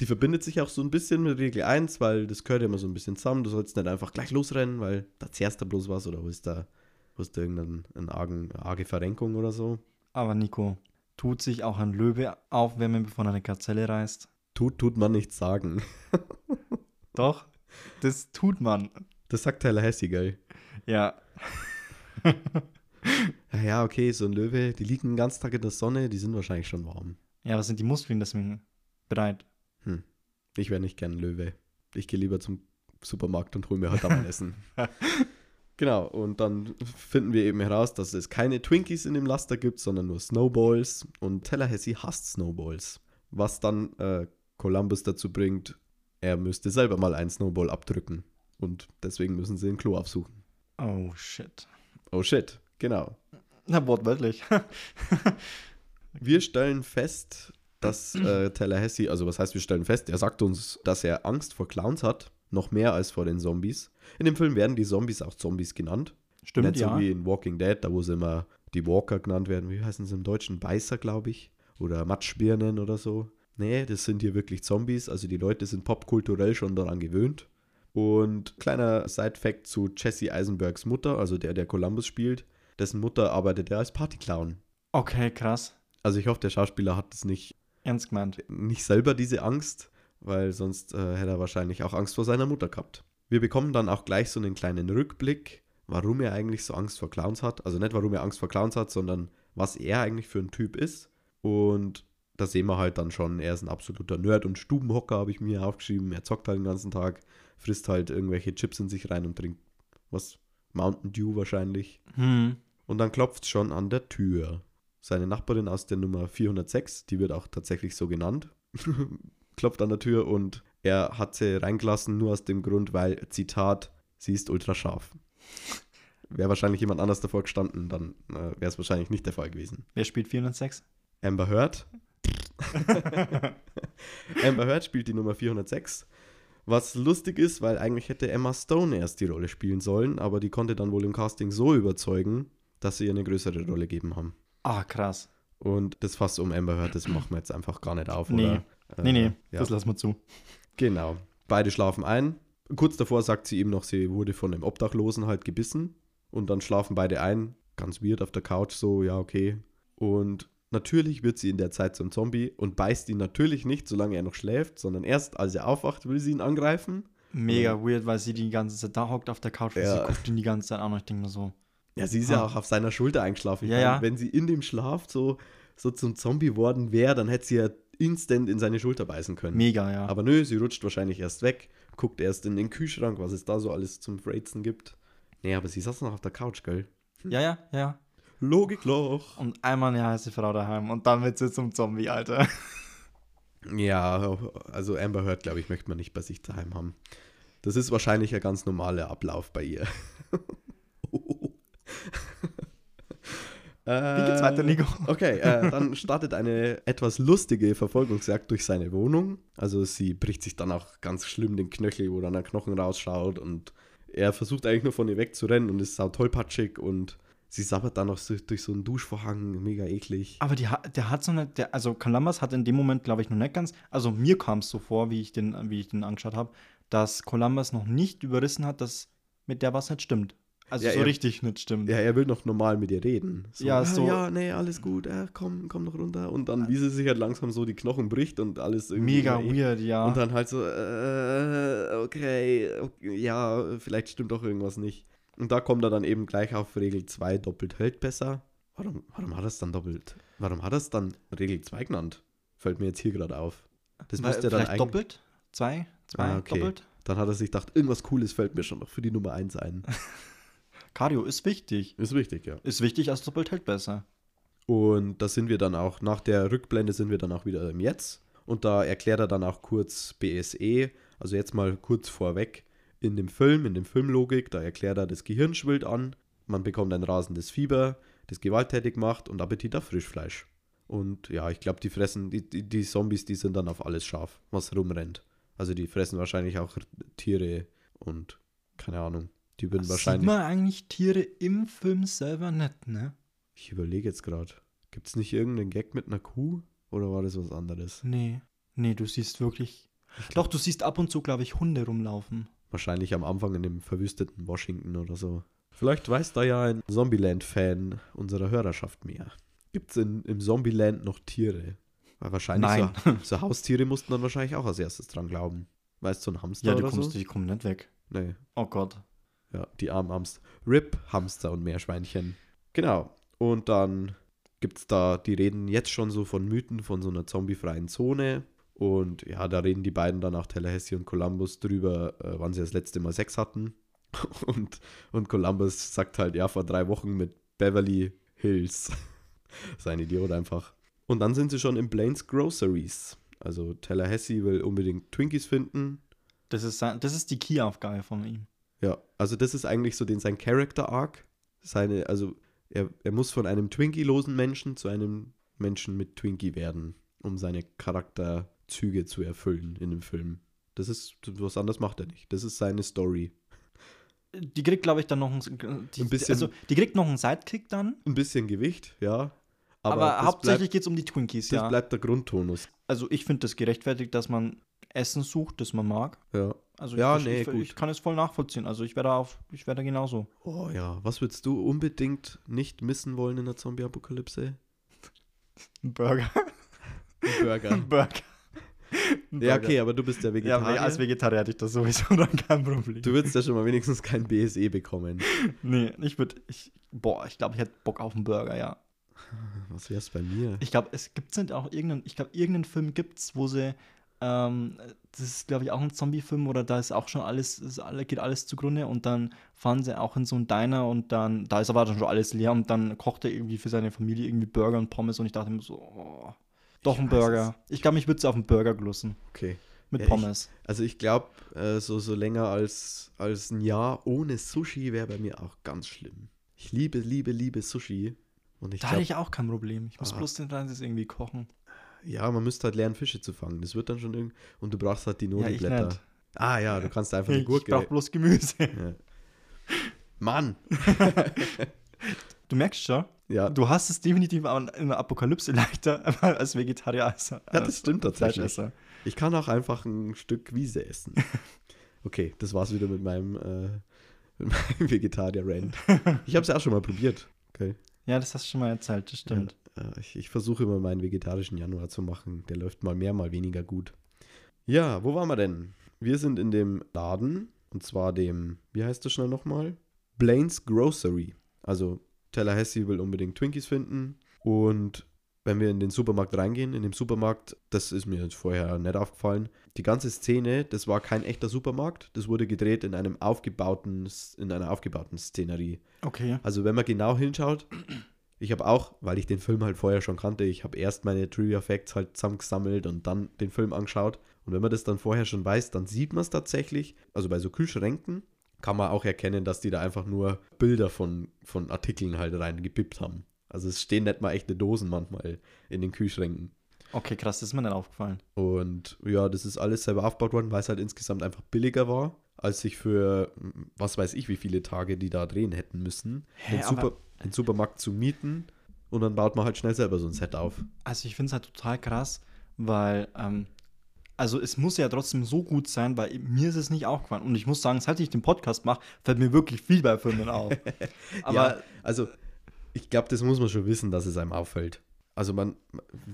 [SPEAKER 1] die verbindet sich auch so ein bisschen mit Regel 1, weil das gehört ja immer so ein bisschen zusammen. Du sollst nicht einfach gleich losrennen, weil da zehrst du bloß was oder holst da, holst da irgendeine eine argen, arge Verrenkung oder so.
[SPEAKER 2] Aber Nico, tut sich auch ein Löwe aufwärmen, bevor er eine Gazelle reißt?
[SPEAKER 1] Tut, tut man nichts sagen.
[SPEAKER 2] Doch, das tut man.
[SPEAKER 1] Das sagt Tallahassee, gell?
[SPEAKER 2] Ja.
[SPEAKER 1] Ja, ja, okay, so ein Löwe, die liegen den ganzen Tag in der Sonne, die sind wahrscheinlich schon warm.
[SPEAKER 2] Ja, aber sind die Muskeln deswegen bereit?
[SPEAKER 1] Ich wäre nicht gern Löwe. Ich gehe lieber zum Supermarkt und hole mir halt mein Essen. Genau, und dann finden wir eben heraus, dass es keine Twinkies in dem Laster gibt, sondern nur Snowballs. Und Tallahassee hasst Snowballs. was dann äh, Columbus dazu bringt, er müsste selber mal einen Snowball abdrücken. Und deswegen müssen sie ein Klo aufsuchen.
[SPEAKER 2] Oh, shit.
[SPEAKER 1] Oh shit, genau.
[SPEAKER 2] Na, wortwörtlich.
[SPEAKER 1] Wir stellen fest, dass äh, Tallahassee, also was heißt, wir stellen fest, er sagt uns, dass er Angst vor Clowns hat, noch mehr als vor den Zombies. In dem Film werden die Zombies auch Zombies genannt.
[SPEAKER 2] Stimmt,
[SPEAKER 1] Nicht
[SPEAKER 2] ja.
[SPEAKER 1] so wie in Walking Dead, da wo sie immer die Walker genannt werden. Wie heißen sie im Deutschen? Beißer, glaube ich. Oder Matschbirnen oder so. Nee, das sind hier wirklich Zombies. Also die Leute sind popkulturell schon daran gewöhnt. Und kleiner Side-Fact zu Jesse Eisenbergs Mutter, also der, der Columbus spielt. Dessen Mutter arbeitet er als Partyclown.
[SPEAKER 2] Okay, krass.
[SPEAKER 1] Also ich hoffe, der Schauspieler hat das nicht,
[SPEAKER 2] Ernst gemeint.
[SPEAKER 1] nicht selber diese Angst, weil sonst äh, hätte er wahrscheinlich auch Angst vor seiner Mutter gehabt. Wir bekommen dann auch gleich so einen kleinen Rückblick, warum er eigentlich so Angst vor Clowns hat. Also nicht, warum er Angst vor Clowns hat, sondern was er eigentlich für ein Typ ist. Und da sehen wir halt dann schon, er ist ein absoluter Nerd und Stubenhocker, habe ich mir aufgeschrieben. Er zockt halt den ganzen Tag, frisst halt irgendwelche Chips in sich rein und trinkt was? Mountain Dew wahrscheinlich.
[SPEAKER 2] Hm.
[SPEAKER 1] Und dann klopft es schon an der Tür. Seine Nachbarin aus der Nummer 406, die wird auch tatsächlich so genannt, klopft an der Tür und er hat sie reingelassen, nur aus dem Grund, weil, Zitat, sie ist ultra scharf. Wäre wahrscheinlich jemand anders davor gestanden, dann äh, wäre es wahrscheinlich nicht der Fall gewesen.
[SPEAKER 2] Wer spielt 406?
[SPEAKER 1] Amber Heard. Amber Heard spielt die Nummer 406. Was lustig ist, weil eigentlich hätte Emma Stone erst die Rolle spielen sollen, aber die konnte dann wohl im Casting so überzeugen, dass sie ihr eine größere Rolle gegeben haben.
[SPEAKER 2] Ah, krass.
[SPEAKER 1] Und das Fass um Amber Heard, das machen wir jetzt einfach gar nicht auf.
[SPEAKER 2] Nee.
[SPEAKER 1] Oder? Äh,
[SPEAKER 2] Nee, nee,
[SPEAKER 1] Ja.
[SPEAKER 2] das lassen wir zu.
[SPEAKER 1] Genau. Beide schlafen ein. Kurz davor sagt sie ihm noch, sie wurde von einem Obdachlosen halt gebissen. Und dann schlafen beide ein. Ganz weird auf der Couch, so, ja, okay. Und natürlich wird sie in der Zeit zum Zombie und beißt ihn natürlich nicht, solange er noch schläft, sondern erst als er aufwacht, will sie ihn angreifen.
[SPEAKER 2] Mega weird, weil sie die ganze Zeit da hockt auf der Couch und
[SPEAKER 1] Ja.
[SPEAKER 2] sie guckt ihn die ganze Zeit an und ich denke mir so.
[SPEAKER 1] Ja, sie ist ja
[SPEAKER 2] Ah.
[SPEAKER 1] auch auf seiner Schulter eingeschlafen. Ich
[SPEAKER 2] Ja,
[SPEAKER 1] meine,
[SPEAKER 2] ja.
[SPEAKER 1] Wenn sie in dem Schlaf so, so zum Zombie worden wäre, dann hätte sie ja instant in seine Schulter beißen können.
[SPEAKER 2] Mega, ja.
[SPEAKER 1] Aber nö, sie rutscht wahrscheinlich erst weg, guckt erst in den Kühlschrank, was es da so alles zum Freizen gibt. Nee, aber sie saß noch auf der Couch, gell?
[SPEAKER 2] ja, ja, ja.
[SPEAKER 1] Logikloch.
[SPEAKER 2] Und einmal eine heiße Frau daheim und dann wird sie zum Zombie, Alter.
[SPEAKER 1] Ja, also Amber Heard, glaube ich, möchte man nicht bei sich daheim haben. Das ist wahrscheinlich ein ganz normaler Ablauf bei ihr.
[SPEAKER 2] Wie geht's weiter, Nico?
[SPEAKER 1] Okay, äh, dann startet eine etwas lustige Verfolgungsjagd durch seine Wohnung. Also sie bricht sich dann auch ganz schlimm den Knöchel, wo dann ein Knochen rausschaut und er versucht eigentlich nur von ihr wegzurennen und ist sau tollpatschig und sie sabbert dann noch so, durch so einen Duschvorhang, mega eklig.
[SPEAKER 2] Aber die, der hat so eine, der, also Columbus hat in dem Moment, glaube ich, noch nicht ganz, also mir kam es so vor, wie ich den, wie ich den angeschaut habe, dass Columbus noch nicht überrissen hat, dass mit der was nicht stimmt. Also
[SPEAKER 1] Ja,
[SPEAKER 2] so
[SPEAKER 1] er-
[SPEAKER 2] richtig nicht stimmt.
[SPEAKER 1] Ja, er will noch normal mit ihr reden. So,
[SPEAKER 2] Ja,
[SPEAKER 1] ah,
[SPEAKER 2] so-
[SPEAKER 1] Ja, nee, alles gut, äh, komm, komm noch runter. Und dann, wie sie sich halt langsam so die Knochen bricht und alles irgendwie.
[SPEAKER 2] Mega weird, ja.
[SPEAKER 1] Und dann halt so, äh, okay, okay, ja, vielleicht stimmt doch irgendwas nicht. Und da kommt er dann eben gleich auf Regel 2, doppelt hält besser. Warum, warum hat er es dann doppelt? Warum hat er es dann Regel 2 genannt? Fällt mir jetzt hier gerade auf. Das
[SPEAKER 2] Weil-
[SPEAKER 1] müsste er dann
[SPEAKER 2] vielleicht
[SPEAKER 1] eigentlich.
[SPEAKER 2] doppelt? Zwei? Zwei?
[SPEAKER 1] Ah, okay.
[SPEAKER 2] Doppelt?
[SPEAKER 1] Dann hat er sich gedacht, irgendwas Cooles fällt mir schon noch für die Nummer 1 ein.
[SPEAKER 2] Cardio ist wichtig.
[SPEAKER 1] Ist wichtig, ja.
[SPEAKER 2] Ist wichtig, als doppelt hält besser.
[SPEAKER 1] Und da sind wir dann auch, nach der Rückblende sind wir dann auch wieder im Jetzt. Und da erklärt er dann auch kurz BSE, also jetzt mal kurz vorweg, in dem Film, in dem Filmlogik, da erklärt er, das Gehirn schwillt an, man bekommt ein rasendes Fieber, das gewalttätig macht und Appetit auf Frischfleisch. Und ja, ich glaube, die fressen, die, die, die Zombies, die sind dann auf alles scharf, was rumrennt. Also die fressen wahrscheinlich auch Tiere und keine Ahnung. Die würden
[SPEAKER 2] Sieht
[SPEAKER 1] wahrscheinlich.
[SPEAKER 2] man eigentlich Tiere im Film selber nicht, ne?
[SPEAKER 1] Ich überlege jetzt gerade. Gibt es nicht irgendeinen Gag mit einer Kuh? Oder war das was anderes?
[SPEAKER 2] Nee. Nee, du siehst wirklich. Doch, du siehst ab und zu, glaube ich, Hunde rumlaufen.
[SPEAKER 1] Wahrscheinlich am Anfang in dem verwüsteten Washington oder so. Vielleicht weiß da ja ein Zombieland-Fan unserer Hörerschaft mehr. Gibt es im Zombieland noch Tiere? Weil wahrscheinlich
[SPEAKER 2] Nein.
[SPEAKER 1] So, so Haustiere mussten dann wahrscheinlich auch als erstes dran glauben. Weißt du, so ein Hamster
[SPEAKER 2] Ja, die,
[SPEAKER 1] oder
[SPEAKER 2] kommst,
[SPEAKER 1] so?
[SPEAKER 2] die kommen nicht weg.
[SPEAKER 1] Nee.
[SPEAKER 2] Oh Gott.
[SPEAKER 1] Ja, die armen Hamster. Rip, Hamster und Meerschweinchen. Genau. Und dann gibt es da, die reden jetzt schon so von Mythen von so einer zombiefreien Zone. Und ja, da reden die beiden dann auch Tallahassee und Columbus drüber, äh, wann sie das letzte Mal Sex hatten. Und, und Columbus sagt halt, ja, vor drei Wochen mit Beverly Hills. Sein Idiot einfach. Und dann sind sie schon in Blaine's Groceries. Also Tallahassee will unbedingt Twinkies finden.
[SPEAKER 2] Das ist, das ist die Key-Aufgabe von ihm.
[SPEAKER 1] Ja, also das ist eigentlich so den, sein Character-Arc. Seine, also er, er muss von einem Twinkie-losen Menschen zu einem Menschen mit Twinkie werden, um seine Charakterzüge zu erfüllen in dem Film. Das ist, was anderes macht er nicht. Das ist seine Story.
[SPEAKER 2] Die kriegt, glaube ich, dann noch ein, die,
[SPEAKER 1] Ein bisschen-
[SPEAKER 2] Also, die kriegt noch einen Sidekick dann.
[SPEAKER 1] Ein bisschen Gewicht, ja.
[SPEAKER 2] Aber,
[SPEAKER 1] das
[SPEAKER 2] hauptsächlich geht es um die Twinkies,
[SPEAKER 1] das
[SPEAKER 2] ja.
[SPEAKER 1] bleibt der Grundtonus.
[SPEAKER 2] Also, ich finde das gerechtfertigt, dass man Essen sucht, das man mag.
[SPEAKER 1] Ja.
[SPEAKER 2] Also,
[SPEAKER 1] Ja,
[SPEAKER 2] ich,
[SPEAKER 1] nee,
[SPEAKER 2] ich,
[SPEAKER 1] gut.
[SPEAKER 2] ich kann es voll nachvollziehen. Also, ich wäre da auf, ich wäre da genauso.
[SPEAKER 1] Oh ja, was würdest du unbedingt nicht missen wollen in der Zombie-Apokalypse?
[SPEAKER 2] Ein Burger.
[SPEAKER 1] Ein Burger.
[SPEAKER 2] Ein Burger. Ein
[SPEAKER 1] ja,
[SPEAKER 2] Burger.
[SPEAKER 1] okay, aber du bist ja
[SPEAKER 2] Ja,
[SPEAKER 1] Vegetarier.
[SPEAKER 2] als Vegetarier hätte ich das sowieso dann kein Problem.
[SPEAKER 1] du würdest ja schon mal wenigstens kein BSE bekommen.
[SPEAKER 2] Nee, ich würde, ich, boah, ich glaube, ich hätte Bock auf einen Burger, ja.
[SPEAKER 1] Was wär's bei mir?
[SPEAKER 2] Ich glaube, es gibt auch irgendeinen, ich glaube, irgendeinen Film gibt's, wo sie, ähm, das ist, glaube ich, auch ein Zombie-Film oder da ist auch schon alles, ist alle, geht alles zugrunde und dann fahren sie auch in so einen Diner und dann, da ist aber dann schon alles leer und dann kocht er irgendwie für seine Familie irgendwie Burger und Pommes und ich dachte mir so, oh, doch
[SPEAKER 1] Ich
[SPEAKER 2] ein Burger. Ich glaube, ich würde es auf einen Burger glussen.
[SPEAKER 1] Okay.
[SPEAKER 2] Mit
[SPEAKER 1] Ja, ich-
[SPEAKER 2] Pommes.
[SPEAKER 1] Also ich glaube, äh, so, so länger als, als ein Jahr ohne Sushi wäre bei mir auch ganz schlimm. Ich liebe, liebe, liebe Sushi. Und ich
[SPEAKER 2] da hatte
[SPEAKER 1] glaube,
[SPEAKER 2] ich auch kein Problem. Ich muss
[SPEAKER 1] Ah.
[SPEAKER 2] bloß den Reis irgendwie kochen.
[SPEAKER 1] Ja, man müsste halt lernen, Fische zu fangen. Das wird dann schon irgendwie. Und du brauchst halt die
[SPEAKER 2] Ja, ich
[SPEAKER 1] Nori-Blätter.
[SPEAKER 2] nicht.
[SPEAKER 1] ah ja, du kannst einfach eine
[SPEAKER 2] Ich
[SPEAKER 1] Gurke.
[SPEAKER 2] brauche bloß Gemüse.
[SPEAKER 1] Ja. Mann!
[SPEAKER 2] Du merkst schon,
[SPEAKER 1] Ja,
[SPEAKER 2] du hast es definitiv auch in der Apokalypse leichter als Vegetarier als, als
[SPEAKER 1] Ja, das stimmt tatsächlich. Ich kann auch einfach ein Stück Wiese essen. Okay, das war's wieder mit meinem, äh, mit meinem Vegetarier-Rand. Ich habe es ja auch schon mal probiert. Okay.
[SPEAKER 2] Ja, das hast du schon mal erzählt, das stimmt.
[SPEAKER 1] Äh, ich, ich versuche immer meinen vegetarischen Januar zu machen. Der läuft mal mehr, mal weniger gut. Ja, wo waren wir denn? Wir sind in dem Laden, und zwar dem, wie heißt das schnell nochmal? Blaine's Grocery. Also Tallahassee will unbedingt Twinkies finden. Und wenn wir in den Supermarkt reingehen, in dem Supermarkt, das ist mir vorher nicht aufgefallen, die ganze Szene, das war kein echter Supermarkt, das wurde gedreht in einem aufgebauten, in einer aufgebauten Szenerie.
[SPEAKER 2] Okay.
[SPEAKER 1] Also wenn man genau hinschaut, ich habe auch, weil ich den Film halt vorher schon kannte, ich habe erst meine Trivia Facts halt zusammengesammelt und dann den Film angeschaut. Und wenn man das dann vorher schon weiß, dann sieht man es tatsächlich. Also bei so Kühlschränken kann man auch erkennen, dass die da einfach nur Bilder von, von Artikeln halt reingepippt haben. Also es stehen nicht mal echte Dosen manchmal in den Kühlschränken.
[SPEAKER 2] Okay, krass, das ist mir nicht aufgefallen.
[SPEAKER 1] Und ja, das ist alles selber aufgebaut worden, weil es halt insgesamt einfach billiger war, als sich für, mm, was weiß ich, wie viele Tage die da drehen hätten müssen,
[SPEAKER 2] Hä,
[SPEAKER 1] den, Super, den Supermarkt zu mieten. Und dann baut man halt schnell selber so ein Set auf.
[SPEAKER 2] Also ich finde es halt total krass, weil, ähm, also es muss ja trotzdem so gut sein, weil mir ist es nicht aufgefallen. Und ich muss sagen, seit ich den Podcast mache, fällt mir wirklich viel bei Filmen auf. Aber
[SPEAKER 1] ja, also ich glaube, das muss man schon wissen, dass es einem auffällt. Also man,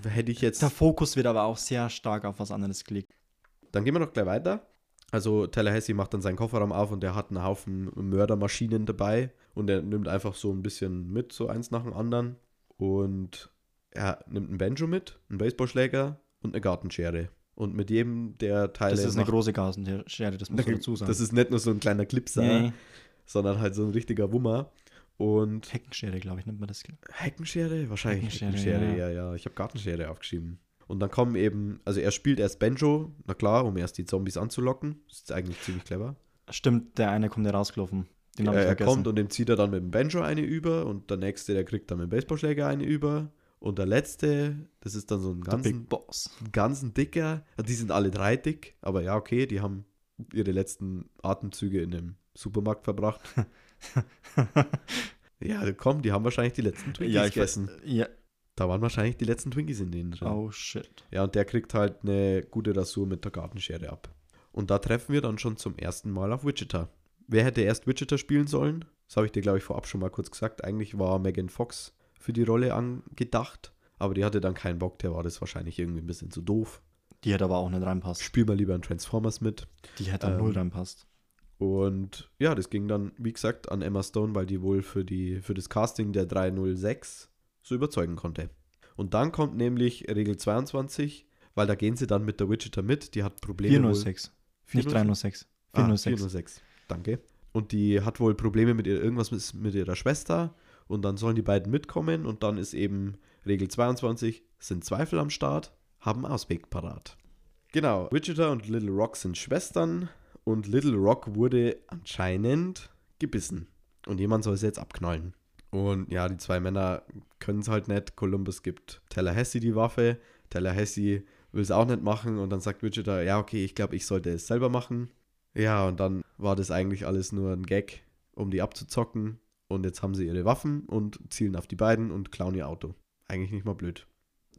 [SPEAKER 1] hätte ich jetzt,
[SPEAKER 2] der Fokus wird aber auch sehr stark auf was anderes gelegt.
[SPEAKER 1] dann gehen wir noch gleich weiter. Also Tallahassee macht dann seinen Kofferraum auf und der hat einen Haufen Mördermaschinen dabei und er nimmt einfach so ein bisschen mit, so eins nach dem anderen. Und er nimmt einen Banjo mit, einen Baseballschläger und eine Gartenschere. Und mit jedem der Teile.
[SPEAKER 2] Das ist eine große Gasenschere, das muss man dazu sagen.
[SPEAKER 1] Das ist nicht nur so ein kleiner Clipser,
[SPEAKER 2] nee,
[SPEAKER 1] sondern halt so ein richtiger Wummer. Und
[SPEAKER 2] Heckenschere, glaube ich, nennt man das.
[SPEAKER 1] Heckenschere? Wahrscheinlich
[SPEAKER 2] Heckenschere,
[SPEAKER 1] Heckenschere, ja, ja. Ich habe Gartenschere aufgeschrieben. Und dann kommen eben, also er spielt erst Banjo, na klar, um erst die Zombies anzulocken. Das ist eigentlich ziemlich clever.
[SPEAKER 2] Stimmt, der eine kommt ja rausgelaufen. Den habe
[SPEAKER 1] er
[SPEAKER 2] ich
[SPEAKER 1] er kommt und dem zieht er dann mit dem Banjo eine über und der nächste, der kriegt dann mit dem Baseballschläger eine über. Und der letzte, das ist dann so ein ganzen, ganzen dicker. Die sind alle drei dick, aber ja, okay, die haben ihre letzten Atemzüge in dem Supermarkt verbracht. ja, komm, die haben wahrscheinlich die letzten Twinkies
[SPEAKER 2] ja, ich
[SPEAKER 1] gegessen.
[SPEAKER 2] weiß. Ja.
[SPEAKER 1] Da waren wahrscheinlich die letzten Twinkies in denen drin.
[SPEAKER 2] Oh shit.
[SPEAKER 1] Ja, und der kriegt halt eine gute Rasur mit der Gartenschere ab. Und da treffen wir dann schon zum ersten Mal auf Wichita. Wer hätte erst Wichita spielen sollen? Das habe ich dir, glaube ich, vorab schon mal kurz gesagt. Eigentlich war Megan Fox für die Rolle angedacht, aber die hatte dann keinen Bock, der war das wahrscheinlich irgendwie ein bisschen zu doof.
[SPEAKER 2] Die hätte aber auch nicht reinpasst.
[SPEAKER 1] Spiel mal lieber in Transformers mit.
[SPEAKER 2] Die hätte
[SPEAKER 1] Ähm,
[SPEAKER 2] null reinpasst.
[SPEAKER 1] Und ja, das ging dann, wie gesagt, an Emma Stone, weil die wohl für, die, für das Casting der 306 so überzeugen konnte. Und dann kommt nämlich Regel 22, weil da gehen sie dann mit der Wichita mit, die hat Probleme. wohl-
[SPEAKER 2] 406. Nicht 306.
[SPEAKER 1] Ah,
[SPEAKER 2] 406.
[SPEAKER 1] 406. Danke. Und die hat wohl Probleme mit ihr, irgendwas mit, mit ihrer Schwester. Und dann sollen die beiden mitkommen und dann ist eben Regel 22, sind Zweifel am Start, haben Ausweg parat. Genau, Wichita und Little Rock sind Schwestern und Little Rock wurde anscheinend gebissen. Und jemand soll sie jetzt abknallen. Und ja, die zwei Männer können es halt nicht. Columbus gibt Tallahassee die Waffe. Tallahassee will es auch nicht machen. Und dann sagt Wichita, ja, okay, ich glaube, ich sollte es selber machen. Ja, und dann war das eigentlich alles nur ein Gag, um die abzuzocken. Und jetzt haben sie ihre Waffen und zielen auf die beiden und klauen ihr Auto. Eigentlich nicht mal blöd.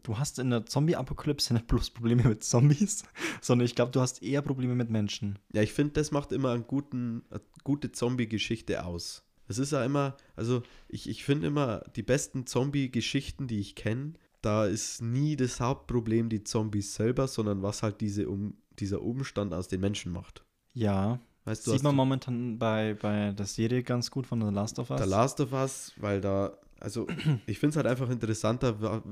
[SPEAKER 2] Du hast in der Zombie-Apokalypse nicht bloß Probleme mit Zombies, sondern ich glaube, du hast eher Probleme mit Menschen.
[SPEAKER 1] Ja, ich finde, das macht immer einen guten, eine gute Zombie-Geschichte aus. Es ist ja immer, also ich, ich finde immer, die besten Zombie-Geschichten, die ich kenne, da ist nie das Hauptproblem die Zombies selber, sondern was halt diese um, dieser Umstand aus den Menschen macht.
[SPEAKER 2] Ja,
[SPEAKER 1] Weißt du,
[SPEAKER 2] sieht man momentan bei, bei der Serie ganz gut von The Last of Us.
[SPEAKER 1] The Last of Us, weil da, also ich finde es halt einfach interessanter,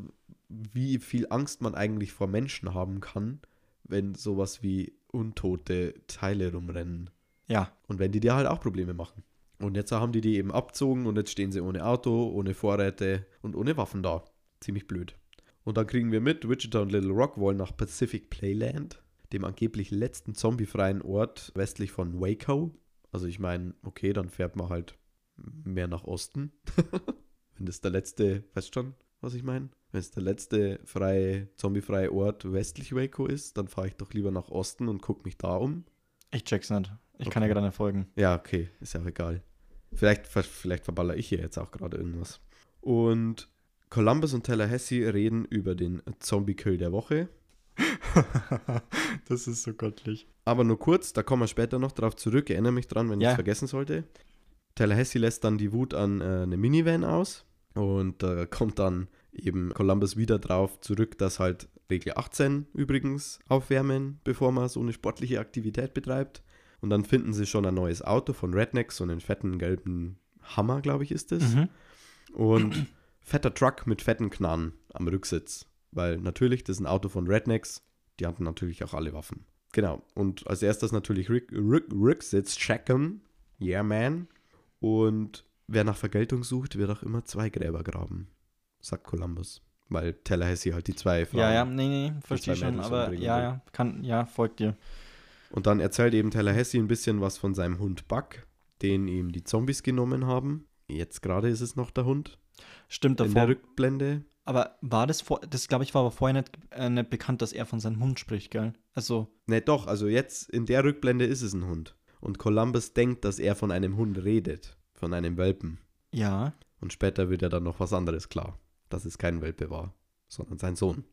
[SPEAKER 1] wie viel Angst man eigentlich vor Menschen haben kann, wenn sowas wie untote Teile rumrennen.
[SPEAKER 2] ja,
[SPEAKER 1] Und wenn die dir halt auch Probleme machen. Und jetzt haben die die eben abzogen und jetzt stehen sie ohne Auto, ohne Vorräte und ohne Waffen da. Ziemlich blöd. Und dann kriegen wir mit, Wichita und Little Rock wollen nach Pacific Playland, dem angeblich letzten zombiefreien Ort westlich von Waco. Also ich meine, okay, dann fährt man halt mehr nach Osten. Wenn das der letzte, weißt schon, was ich meine? Wenn es der letzte freie, zombiefreie Ort westlich Waco ist, dann fahre ich doch lieber nach Osten und gucke mich da um.
[SPEAKER 2] ich check's nicht. Ich kann
[SPEAKER 1] Okay.
[SPEAKER 2] ja gerade nicht folgen.
[SPEAKER 1] Ja, okay, ist ja auch egal. Vielleicht, vielleicht verballer ich hier jetzt auch gerade irgendwas. Und Columbus und Tallahassee reden über den Zombie-Kill der Woche.
[SPEAKER 2] das ist so göttlich.
[SPEAKER 1] Aber nur kurz, da kommen wir später noch drauf zurück. Erinnere mich dran, wenn ich
[SPEAKER 2] Ja.
[SPEAKER 1] es vergessen sollte. Tallahassee lässt dann die Wut an äh, eine Minivan aus. Und da kommt dann eben Columbus wieder drauf zurück, dass halt Regel 18 übrigens aufwärmen, bevor man so eine sportliche Aktivität betreibt. Und dann finden sie schon ein neues Auto von Redneck, so einen fetten gelben Hammer, glaube ich, ist es.
[SPEAKER 2] Mhm.
[SPEAKER 1] Und fetter Truck mit fetten Knarren am Rücksitz. Weil natürlich, das ist ein Auto von Rednecks, die hatten natürlich auch alle Waffen. Genau. Und als erstes natürlich Rick, Rick, Rücksitz checken. Yeah, man. Und wer nach Vergeltung sucht, wird auch immer zwei Gräber graben, sagt Columbus. Weil Tallahassee halt die zwei Frauen.
[SPEAKER 2] Ja, ja, nee, nee, verstehe schon, aber ja, ja, kann, ja, folgt dir.
[SPEAKER 1] Und dann erzählt eben Tallahassee ein bisschen was von seinem Hund Buck, den ihm die Zombies genommen haben. Jetzt gerade ist es noch der Hund.
[SPEAKER 2] Stimmt
[SPEAKER 1] In der
[SPEAKER 2] davor.
[SPEAKER 1] Rückblende.
[SPEAKER 2] Aber war das vor, das glaube ich war aber vorher nicht, äh, nicht bekannt, dass er von seinem Hund spricht, gell? Also,
[SPEAKER 1] Ne, doch, also jetzt in der Rückblende ist es ein Hund. Und Columbus denkt, dass er von einem Hund redet, von einem Welpen.
[SPEAKER 2] ja,
[SPEAKER 1] Und später wird ja dann noch was anderes klar, dass es kein Welpe war, sondern sein Sohn.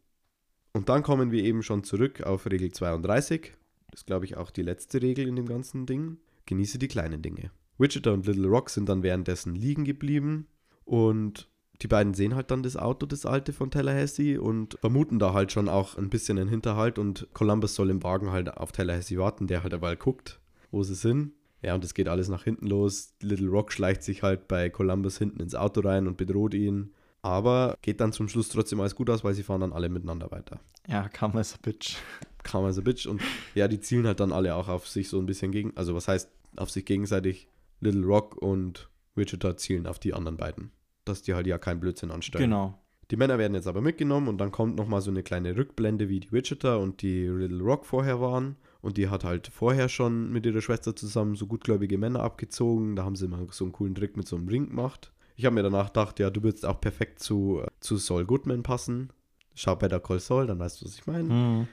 [SPEAKER 1] Und dann kommen wir eben schon zurück auf Regel 32. Das ist, glaube ich, auch die letzte Regel in dem ganzen Ding. Genieße die kleinen Dinge. Wichita und Little Rock sind dann währenddessen liegen geblieben und die beiden sehen halt dann das Auto, das alte von Tallahassee und vermuten da halt schon auch ein bisschen einen Hinterhalt und Columbus soll im Wagen halt auf Tallahassee warten, der halt dabei guckt, wo sie sind. Ja, und es geht alles nach hinten los. Little Rock schleicht sich halt bei Columbus hinten ins Auto rein und bedroht ihn. Aber geht dann zum Schluss trotzdem alles gut aus, weil sie fahren dann alle miteinander weiter.
[SPEAKER 2] ja, kam als Bitch.
[SPEAKER 1] Kam also Bitch. Und ja, die zielen halt dann alle auch auf sich so ein bisschen gegen. Also, was heißt auf sich gegenseitig? Little Rock und Wichita zielen auf die anderen beiden. Dass die halt ja keinen Blödsinn anstellen.
[SPEAKER 2] Genau.
[SPEAKER 1] Die Männer werden jetzt aber mitgenommen und dann kommt nochmal so eine kleine Rückblende, wie die Wichita und die Little Rock vorher waren. Und die hat halt vorher schon mit ihrer Schwester zusammen so gutgläubige Männer abgezogen. Da haben sie mal so einen coolen Trick mit so einem Ring gemacht. Ich habe mir danach gedacht, ja, du würdest auch perfekt zu, zu Saul Goodman passen. Schau Better Call Saul, dann weißt du, was ich meine.
[SPEAKER 2] Hm.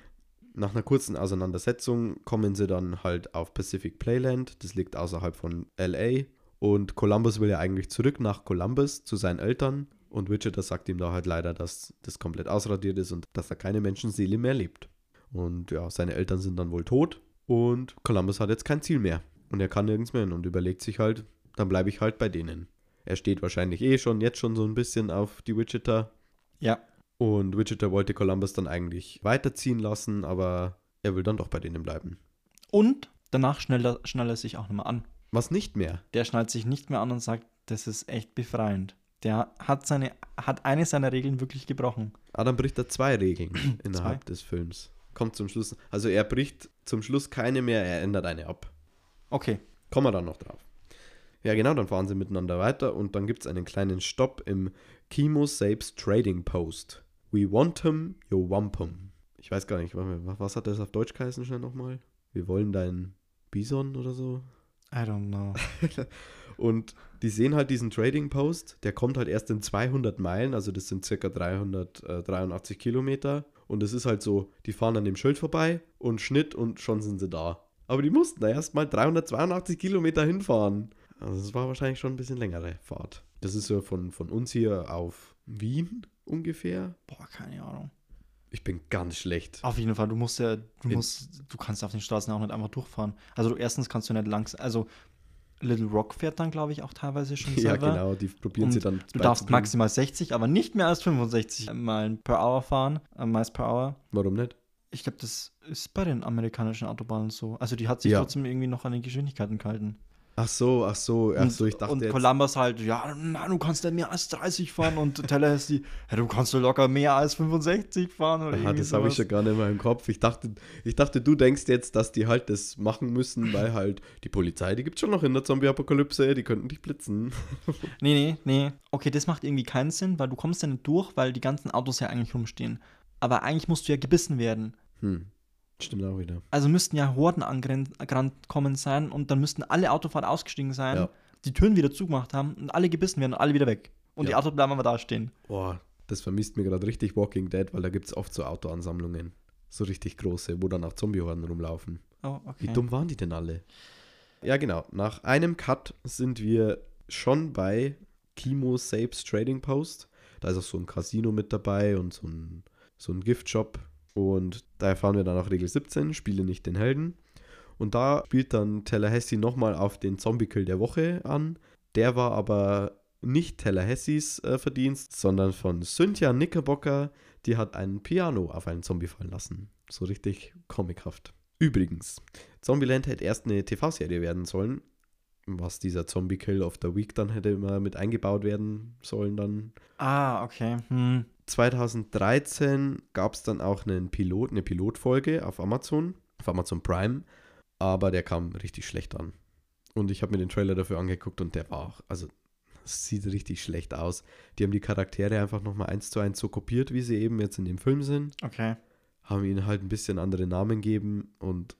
[SPEAKER 1] Nach einer kurzen Auseinandersetzung kommen sie dann halt auf Pacific Playland. Das liegt außerhalb von LA. Und Columbus will ja eigentlich zurück nach Columbus zu seinen Eltern. Und Wichita sagt ihm da halt leider, dass das komplett ausradiert ist und dass da keine Menschenseele mehr lebt. Und ja, seine Eltern sind dann wohl tot. Und Columbus hat jetzt kein Ziel mehr. Und er kann nirgends mehr hin und überlegt sich halt, dann bleibe ich halt bei denen. Er steht wahrscheinlich eh schon, jetzt schon so ein bisschen auf die Wichita.
[SPEAKER 2] Ja,
[SPEAKER 1] Und Wichita wollte Columbus dann eigentlich weiterziehen lassen, aber er will dann doch bei denen bleiben.
[SPEAKER 2] und danach schnallt er, schnallt er sich auch nochmal an.
[SPEAKER 1] Was nicht mehr.
[SPEAKER 2] Der schnallt sich nicht mehr an und sagt, das ist echt befreiend. Der hat, seine, hat eine seiner Regeln wirklich gebrochen.
[SPEAKER 1] Ah, dann bricht er zwei Regeln innerhalb des Films. Kommt zum Schluss. Also er bricht zum Schluss keine mehr, er ändert eine ab.
[SPEAKER 2] Okay.
[SPEAKER 1] Kommen wir dann noch drauf. Ja, genau, dann fahren sie miteinander weiter und dann gibt es einen kleinen Stopp im Chemo Sapes Trading Post. We want him, you wump him. Ich weiß gar nicht, was hat das auf Deutsch geheißen schnell nochmal? Wir wollen deinen Bison oder so.
[SPEAKER 2] I don't know.
[SPEAKER 1] Und die sehen halt diesen Trading Post, der kommt halt erst in 200 Meilen, also das sind circa 383 Kilometer. Und es ist halt so, die fahren an dem Schild vorbei und Schnitt und schon sind sie da. Aber die mussten da erst mal 382 Kilometer hinfahren. Also es war wahrscheinlich schon ein bisschen längere Fahrt. Das ist so von, von uns hier auf Wien ungefähr.
[SPEAKER 2] Boah, keine Ahnung.
[SPEAKER 1] Ich bin ganz schlecht.
[SPEAKER 2] Auf jeden Fall, du musst ja, du
[SPEAKER 1] In-
[SPEAKER 2] musst, du kannst auf den Straßen auch nicht einfach durchfahren. Also du, erstens kannst du nicht langsam, also Little Rock fährt dann, glaube ich, auch teilweise schon
[SPEAKER 1] Ja,
[SPEAKER 2] selber.
[SPEAKER 1] genau, die probieren sie
[SPEAKER 2] Und
[SPEAKER 1] dann.
[SPEAKER 2] Du darfst maximal 60, aber nicht mehr als 65 Meilen per Hour fahren, äh, Miles per Hour.
[SPEAKER 1] Warum nicht?
[SPEAKER 2] Ich glaube, das ist bei den amerikanischen Autobahnen so. Also die hat sich
[SPEAKER 1] Ja.
[SPEAKER 2] trotzdem irgendwie noch an den Geschwindigkeiten gehalten.
[SPEAKER 1] Ach so, ach so, ach so, ich dachte
[SPEAKER 2] und
[SPEAKER 1] jetzt.
[SPEAKER 2] Columbus halt, ja, na, du kannst nicht mehr als 30 fahren und Tallahassee, ja, du kannst so locker mehr als 65 fahren oder irgendwie
[SPEAKER 1] das habe ich schon gar nicht mehr im Kopf. Ich dachte, ich dachte, du denkst jetzt, dass die halt das machen müssen, weil halt die Polizei, die gibt schon noch in der Zombie-Apokalypse, die könnten dich blitzen.
[SPEAKER 2] Nee, nee, nee. Okay, das macht irgendwie keinen Sinn, weil du kommst ja nicht durch, weil die ganzen Autos ja eigentlich rumstehen. Aber eigentlich musst du ja gebissen werden.
[SPEAKER 1] Hm, stimmt auch wieder.
[SPEAKER 2] Also müssten ja Horden angekommen sein und dann müssten alle Autofahrer ausgestiegen sein,
[SPEAKER 1] Ja.
[SPEAKER 2] die Türen wieder zugemacht haben und alle gebissen werden und alle wieder weg. Und die
[SPEAKER 1] Ja.
[SPEAKER 2] Autos bleiben aber da stehen.
[SPEAKER 1] Boah, das vermisst mir gerade richtig Walking Dead, weil da gibt es oft so Autoansammlungen. So richtig große, wo dann auch Zombie-Horden rumlaufen.
[SPEAKER 2] Oh, okay.
[SPEAKER 1] Wie dumm waren die denn alle? Ja, genau. Nach einem Cut sind wir schon bei Chemo Sapes Trading Post. Da ist auch so ein Casino mit dabei und so ein, so ein Giftshop. Und da erfahren wir dann auch Regel 17, spiele nicht den Helden. Und da spielt dann Tallahassee nochmal auf den Zombie-Kill der Woche an. Der war aber nicht Tallahassees äh, Verdienst, sondern von Cynthia Knickerbocker. Die hat ein Piano auf einen Zombie fallen lassen. So richtig comichaft. Übrigens, Zombieland hätte erst eine TV-Serie werden sollen, was dieser Zombie-Kill of the Week dann hätte immer mit eingebaut werden sollen dann.
[SPEAKER 2] ah, okay. Hm.
[SPEAKER 1] 2013 gab es dann auch einen Pilot, eine Pilotfolge auf Amazon, auf Amazon Prime, aber der kam richtig schlecht an. Und ich habe mir den Trailer dafür angeguckt und der war auch, also es sieht richtig schlecht aus. Die haben die Charaktere einfach nochmal eins zu eins so kopiert, wie sie eben jetzt in dem Film sind
[SPEAKER 2] Okay.
[SPEAKER 1] haben ihnen halt ein bisschen andere Namen gegeben und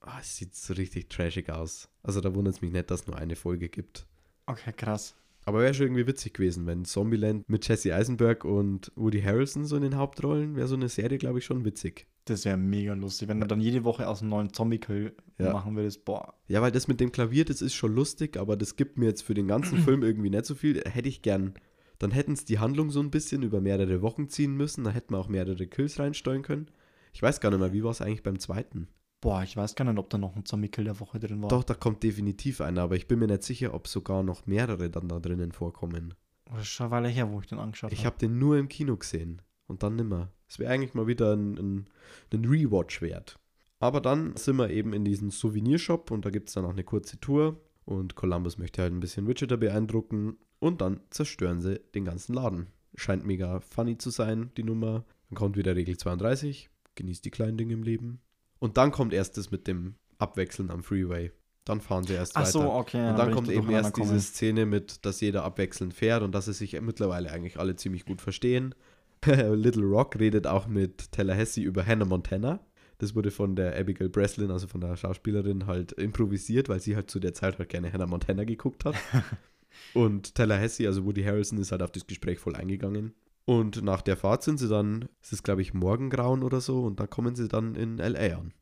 [SPEAKER 1] ah, es sieht so richtig trashig aus. Also da wundert es mich nicht, dass es nur eine Folge gibt.
[SPEAKER 2] Okay, krass.
[SPEAKER 1] Aber wäre schon irgendwie witzig gewesen, wenn Zombieland mit Jesse Eisenberg und Woody Harrelson so in den Hauptrollen, wäre so eine Serie, glaube ich, schon witzig.
[SPEAKER 2] Das wäre mega lustig, wenn du dann jede Woche aus einem neuen Zombie-Kill
[SPEAKER 1] Ja.
[SPEAKER 2] machen würdest. Boah.
[SPEAKER 1] Ja, weil das mit dem Klavier, das ist schon lustig, aber das gibt mir jetzt für den ganzen Film irgendwie nicht so viel. Hätte ich gern. Dann hätten es die Handlung so ein bisschen über mehrere Wochen ziehen müssen, da hätten wir auch mehrere Kills reinsteuern können. Ich weiß gar nicht mehr, wie war es eigentlich beim zweiten?
[SPEAKER 2] Boah, ich weiß gar nicht, ob da noch ein Zombie-Kill der Woche drin war.
[SPEAKER 1] Doch, da kommt definitiv einer, aber ich bin mir nicht sicher, ob sogar noch mehrere dann da drinnen vorkommen.
[SPEAKER 2] Das ist schon eine Weile her, wo ich den angeschaut
[SPEAKER 1] Ich habe den nur im Kino gesehen und dann nimmer. Es wäre eigentlich mal wieder ein, ein, ein Rewatch wert. Aber dann sind wir eben in diesem Souvenirshop und da gibt es dann auch eine kurze Tour und Columbus möchte halt ein bisschen Wichita beeindrucken und dann zerstören sie den ganzen Laden. Scheint mega funny zu sein, die Nummer. Dann kommt wieder Regel 32, genießt die kleinen Dinge im Leben. Und dann kommt erst das mit dem Abwechseln am Freeway. Dann fahren sie erst
[SPEAKER 2] Ach
[SPEAKER 1] weiter.
[SPEAKER 2] so, okay.
[SPEAKER 1] Und dann
[SPEAKER 2] bin
[SPEAKER 1] kommt eben erst diese Szene mit, dass jeder abwechselnd fährt und dass sie sich mittlerweile eigentlich alle ziemlich gut verstehen. Little Rock redet auch mit Tallahassee über Hannah Montana. Das wurde von der Abigail Breslin, also von der Schauspielerin, halt improvisiert, weil sie halt zu der Zeit halt gerne Hannah Montana geguckt hat. und Tallahassee, also Woody Harrelson, ist halt auf das Gespräch voll eingegangen. Und nach der Fahrt sind sie dann, es ist glaube ich Morgengrauen oder so, und da kommen sie dann in LA an.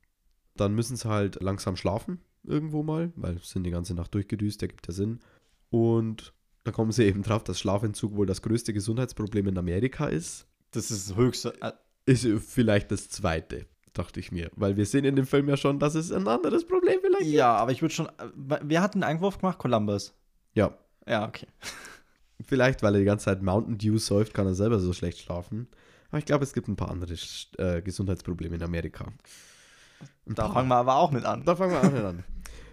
[SPEAKER 1] Dann müssen sie halt langsam schlafen, irgendwo mal, weil sie sind die ganze Nacht durchgedüst, der gibt ja Sinn. Und da kommen sie eben drauf, dass Schlafentzug wohl das größte Gesundheitsproblem in Amerika ist.
[SPEAKER 2] Das ist höchste. Äh,
[SPEAKER 1] Ist vielleicht das zweite, dachte ich mir. Weil wir sehen in dem Film ja schon, dass es ein anderes Problem vielleicht gibt.
[SPEAKER 2] ja, aber ich würde schon. äh, Wer hat den Einwurf gemacht? Columbus.
[SPEAKER 1] Ja,
[SPEAKER 2] Ja, okay.
[SPEAKER 1] vielleicht, weil er die ganze Zeit Mountain Dew säuft, kann er selber so schlecht schlafen. Aber ich glaube, es gibt ein paar andere äh, Gesundheitsprobleme in Amerika. Ein
[SPEAKER 2] Da fangen wir aber auch mit an.
[SPEAKER 1] Da fangen wir auch nicht an.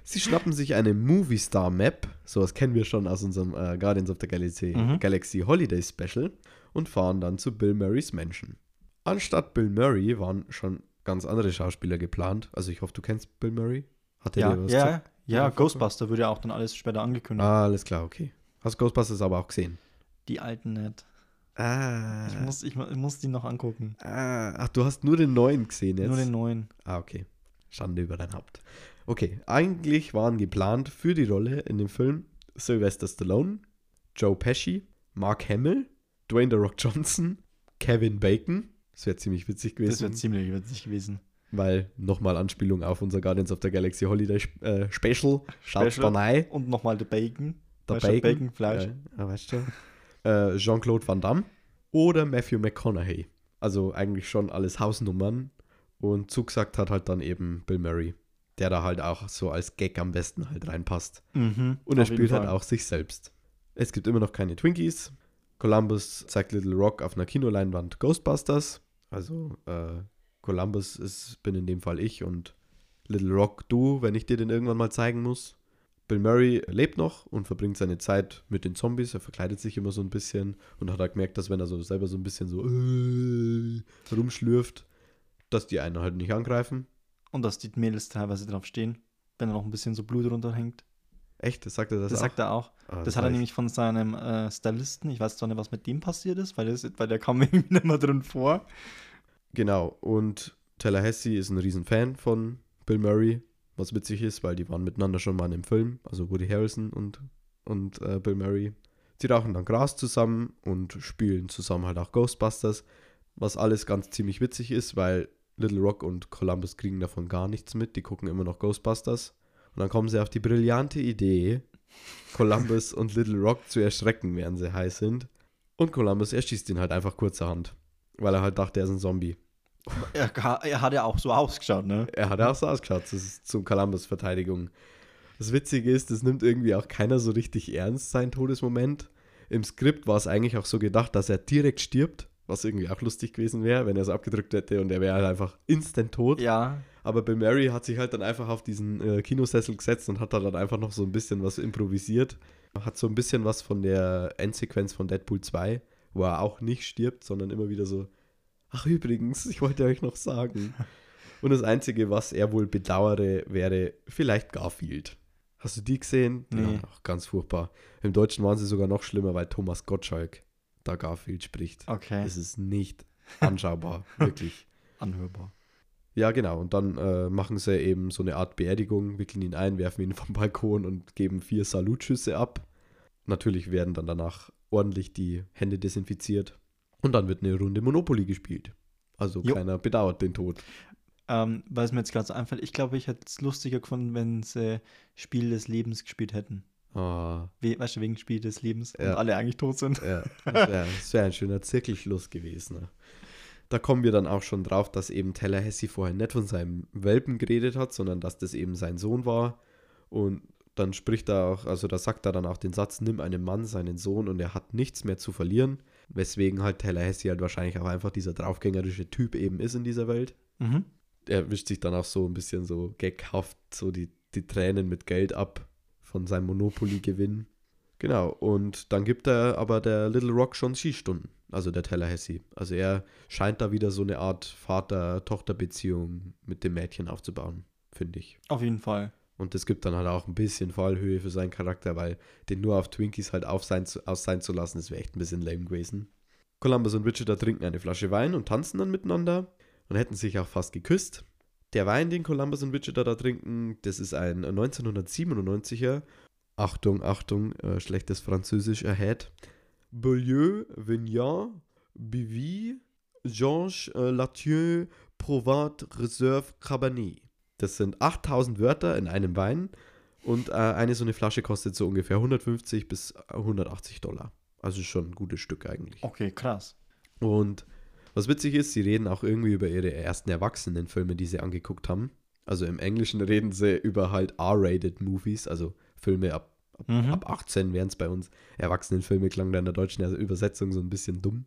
[SPEAKER 1] Sie schnappen sich eine Movie Star Map, sowas kennen wir schon aus unserem äh, Guardians of the Galaxy,
[SPEAKER 2] Mhm.
[SPEAKER 1] Galaxy Holiday Special, und fahren dann zu Bill Murrays Mansion. Anstatt Bill Murray waren schon ganz andere Schauspieler geplant. Also ich hoffe, du kennst Bill Murray. Hat der
[SPEAKER 2] Ja,
[SPEAKER 1] dir was
[SPEAKER 2] ja,
[SPEAKER 1] gesagt?
[SPEAKER 2] ja,
[SPEAKER 1] Ja,
[SPEAKER 2] Ghostbuster wird ja auch dann alles später angekündigt.
[SPEAKER 1] Ah, alles klar, okay. Hast Ghostbusters aber auch gesehen?
[SPEAKER 2] Die alten nicht.
[SPEAKER 1] Ah.
[SPEAKER 2] Ich muss, ich, ich muss die noch angucken.
[SPEAKER 1] ah. Ach, du hast nur den neuen gesehen jetzt?
[SPEAKER 2] Nur den neuen.
[SPEAKER 1] Ah, okay. Schande über dein Haupt. Okay, eigentlich waren geplant für die Rolle in dem Film Sylvester Stallone, Joe Pesci, Mark Hamill, Dwayne The Rock Johnson, Kevin Bacon. Das wäre ziemlich witzig
[SPEAKER 2] Das
[SPEAKER 1] gewesen,
[SPEAKER 2] wäre ziemlich witzig gewesen.
[SPEAKER 1] weil nochmal Anspielung auf unser Guardians of the Galaxy Holiday äh, Special.
[SPEAKER 2] Special. Und nochmal der Bacon.
[SPEAKER 1] Der
[SPEAKER 2] Weißt du,
[SPEAKER 1] Bacon.
[SPEAKER 2] Baconfleisch.
[SPEAKER 1] Ja, weißt du. äh, Jean-Claude Van Damme oder Matthew McConaughey. Also eigentlich schon alles Hausnummern. Und zugesagt hat halt dann eben Bill Murray, der da halt auch so als Gag am besten halt reinpasst.
[SPEAKER 2] Mhm,
[SPEAKER 1] Und er spielt halt auch sich selbst. Es gibt immer noch keine Twinkies. Columbus zeigt Little Rock auf einer Kinoleinwand Ghostbusters. Also äh, Columbus ist, bin in dem Fall ich und Little Rock du, wenn ich dir den irgendwann mal zeigen muss. Bill Murray lebt noch und verbringt seine Zeit mit den Zombies. Er verkleidet sich immer so ein bisschen und hat halt gemerkt, dass wenn er so selber so ein bisschen so äh, rumschlürft, dass die einen halt nicht angreifen.
[SPEAKER 2] Und dass die Mädels teilweise drauf stehen, wenn da noch ein bisschen so Blut runterhängt.
[SPEAKER 1] Echt, das sagt er das,
[SPEAKER 2] Das,
[SPEAKER 1] auch?
[SPEAKER 2] sagt er auch.
[SPEAKER 1] Ah,
[SPEAKER 2] Das, hat er nämlich von seinem äh, Stylisten, ich weiß zwar nicht, was mit dem passiert ist, weil, das, weil der kam irgendwie nicht mehr drin vor.
[SPEAKER 1] Genau, und Tallahassee ist ein Riesenfan von Bill Murray, was witzig ist, weil die waren miteinander schon mal in einem Film, also Woody Harrelson und, und äh, Bill Murray. Sie rauchen dann Gras zusammen und spielen zusammen halt auch Ghostbusters, was alles ganz ziemlich witzig ist, weil Little Rock und Columbus kriegen davon gar nichts mit, die gucken immer noch Ghostbusters. Und dann kommen sie auf die brillante Idee, Columbus und Little Rock zu erschrecken, während sie high sind. Und Columbus erschießt ihn halt einfach kurzerhand, weil er halt dachte, er ist ein Zombie.
[SPEAKER 2] Er, er hat ja auch so ausgeschaut, ne?
[SPEAKER 1] Er hat auch so ausgeschaut, das ist zum Columbus Verteidigung. Das Witzige ist, das nimmt irgendwie auch keiner so richtig ernst, sein Todesmoment. Im Skript war es eigentlich auch so gedacht, dass er direkt stirbt, was irgendwie auch lustig gewesen wäre, wenn er es abgedrückt hätte und er wäre halt einfach instant tot.
[SPEAKER 2] Ja.
[SPEAKER 1] Aber Bill Murray hat sich halt dann einfach auf diesen äh, Kinosessel gesetzt und hat da dann einfach noch so ein bisschen was improvisiert. Hat so ein bisschen was von der Endsequenz von Deadpool 2, wo er auch nicht stirbt, sondern immer wieder so, ach übrigens, ich wollte euch noch sagen. Und das Einzige, was er wohl bedauere, wäre vielleicht Garfield. Hast du die gesehen?
[SPEAKER 2] Nee.
[SPEAKER 1] Ja, ach, ganz furchtbar. Im Deutschen waren sie sogar noch schlimmer, weil Thomas Gottschalk da Garfield spricht.
[SPEAKER 2] Okay.
[SPEAKER 1] Es ist nicht anschaubar, wirklich.
[SPEAKER 2] Anhörbar.
[SPEAKER 1] Ja, genau. Und dann äh, machen sie eben so eine Art Beerdigung, wickeln ihn ein, werfen ihn vom Balkon und geben vier Salutschüsse ab. Natürlich werden dann danach ordentlich die Hände desinfiziert. Und dann wird eine Runde Monopoly gespielt. Also
[SPEAKER 2] Jo.
[SPEAKER 1] keiner bedauert den Tod.
[SPEAKER 2] Ähm, weil es mir jetzt gerade so einfällt, ich glaube, ich hätte es lustiger gefunden, wenn sie Spiel des Lebens gespielt hätten.
[SPEAKER 1] Ah,
[SPEAKER 2] We weißt du, wegen Spiel des Lebens
[SPEAKER 1] Ja.
[SPEAKER 2] und alle eigentlich tot sind.
[SPEAKER 1] ja, das wäre wär ein schöner Zirkelschluss gewesen. Ne? Da kommen wir dann auch schon drauf, dass eben Tallahassee vorher nicht von seinem Welpen geredet hat, sondern dass das eben sein Sohn war. Und dann spricht er auch, also da sagt er dann auch den Satz, nimm einem Mann seinen Sohn und er hat nichts mehr zu verlieren. Weswegen halt Tallahassee halt wahrscheinlich auch einfach dieser draufgängerische Typ eben ist in dieser Welt.
[SPEAKER 2] Mhm.
[SPEAKER 1] Er wischt sich dann auch so ein bisschen so gaghaft so die, die Tränen mit Geld ab von seinem Monopoly-Gewinn. Genau, und dann gibt er aber der Little Rock schon Skistunden, also der Tallahassee. Also er scheint da wieder so eine Art Vater-Tochter-Beziehung mit dem Mädchen aufzubauen, finde ich.
[SPEAKER 2] Auf jeden Fall.
[SPEAKER 1] Und das gibt dann halt auch ein bisschen Fallhöhe für seinen Charakter, weil den nur auf Twinkies halt auf sein, aus sein zu lassen, das wäre echt ein bisschen lame gewesen. Columbus und Wichita trinken eine Flasche Wein und tanzen dann miteinander und hätten sich auch fast geküsst. Der Wein, den Columbus und Wichita da trinken, das ist ein 1997er. Achtung, Achtung, äh, schlechtes Französisch erhält. Beaulieu, Vignan, Bivy, Georges äh, Latieu, Provat, Reserve, Cabernet. Das sind 8000 Wörter in einem Wein und äh, eine so eine Flasche kostet so ungefähr 150 bis 180 Dollar. Also schon ein gutes Stück eigentlich.
[SPEAKER 2] Okay, krass.
[SPEAKER 1] Und was witzig ist, sie reden auch irgendwie über ihre ersten Erwachsenenfilme, die sie angeguckt haben. Also im Englischen reden sie über halt R-rated Movies, also Filme ab, ab,
[SPEAKER 2] Mhm.
[SPEAKER 1] ab 18 wären es bei uns. Erwachsenenfilme klang da in der deutschen Übersetzung so ein bisschen dumm.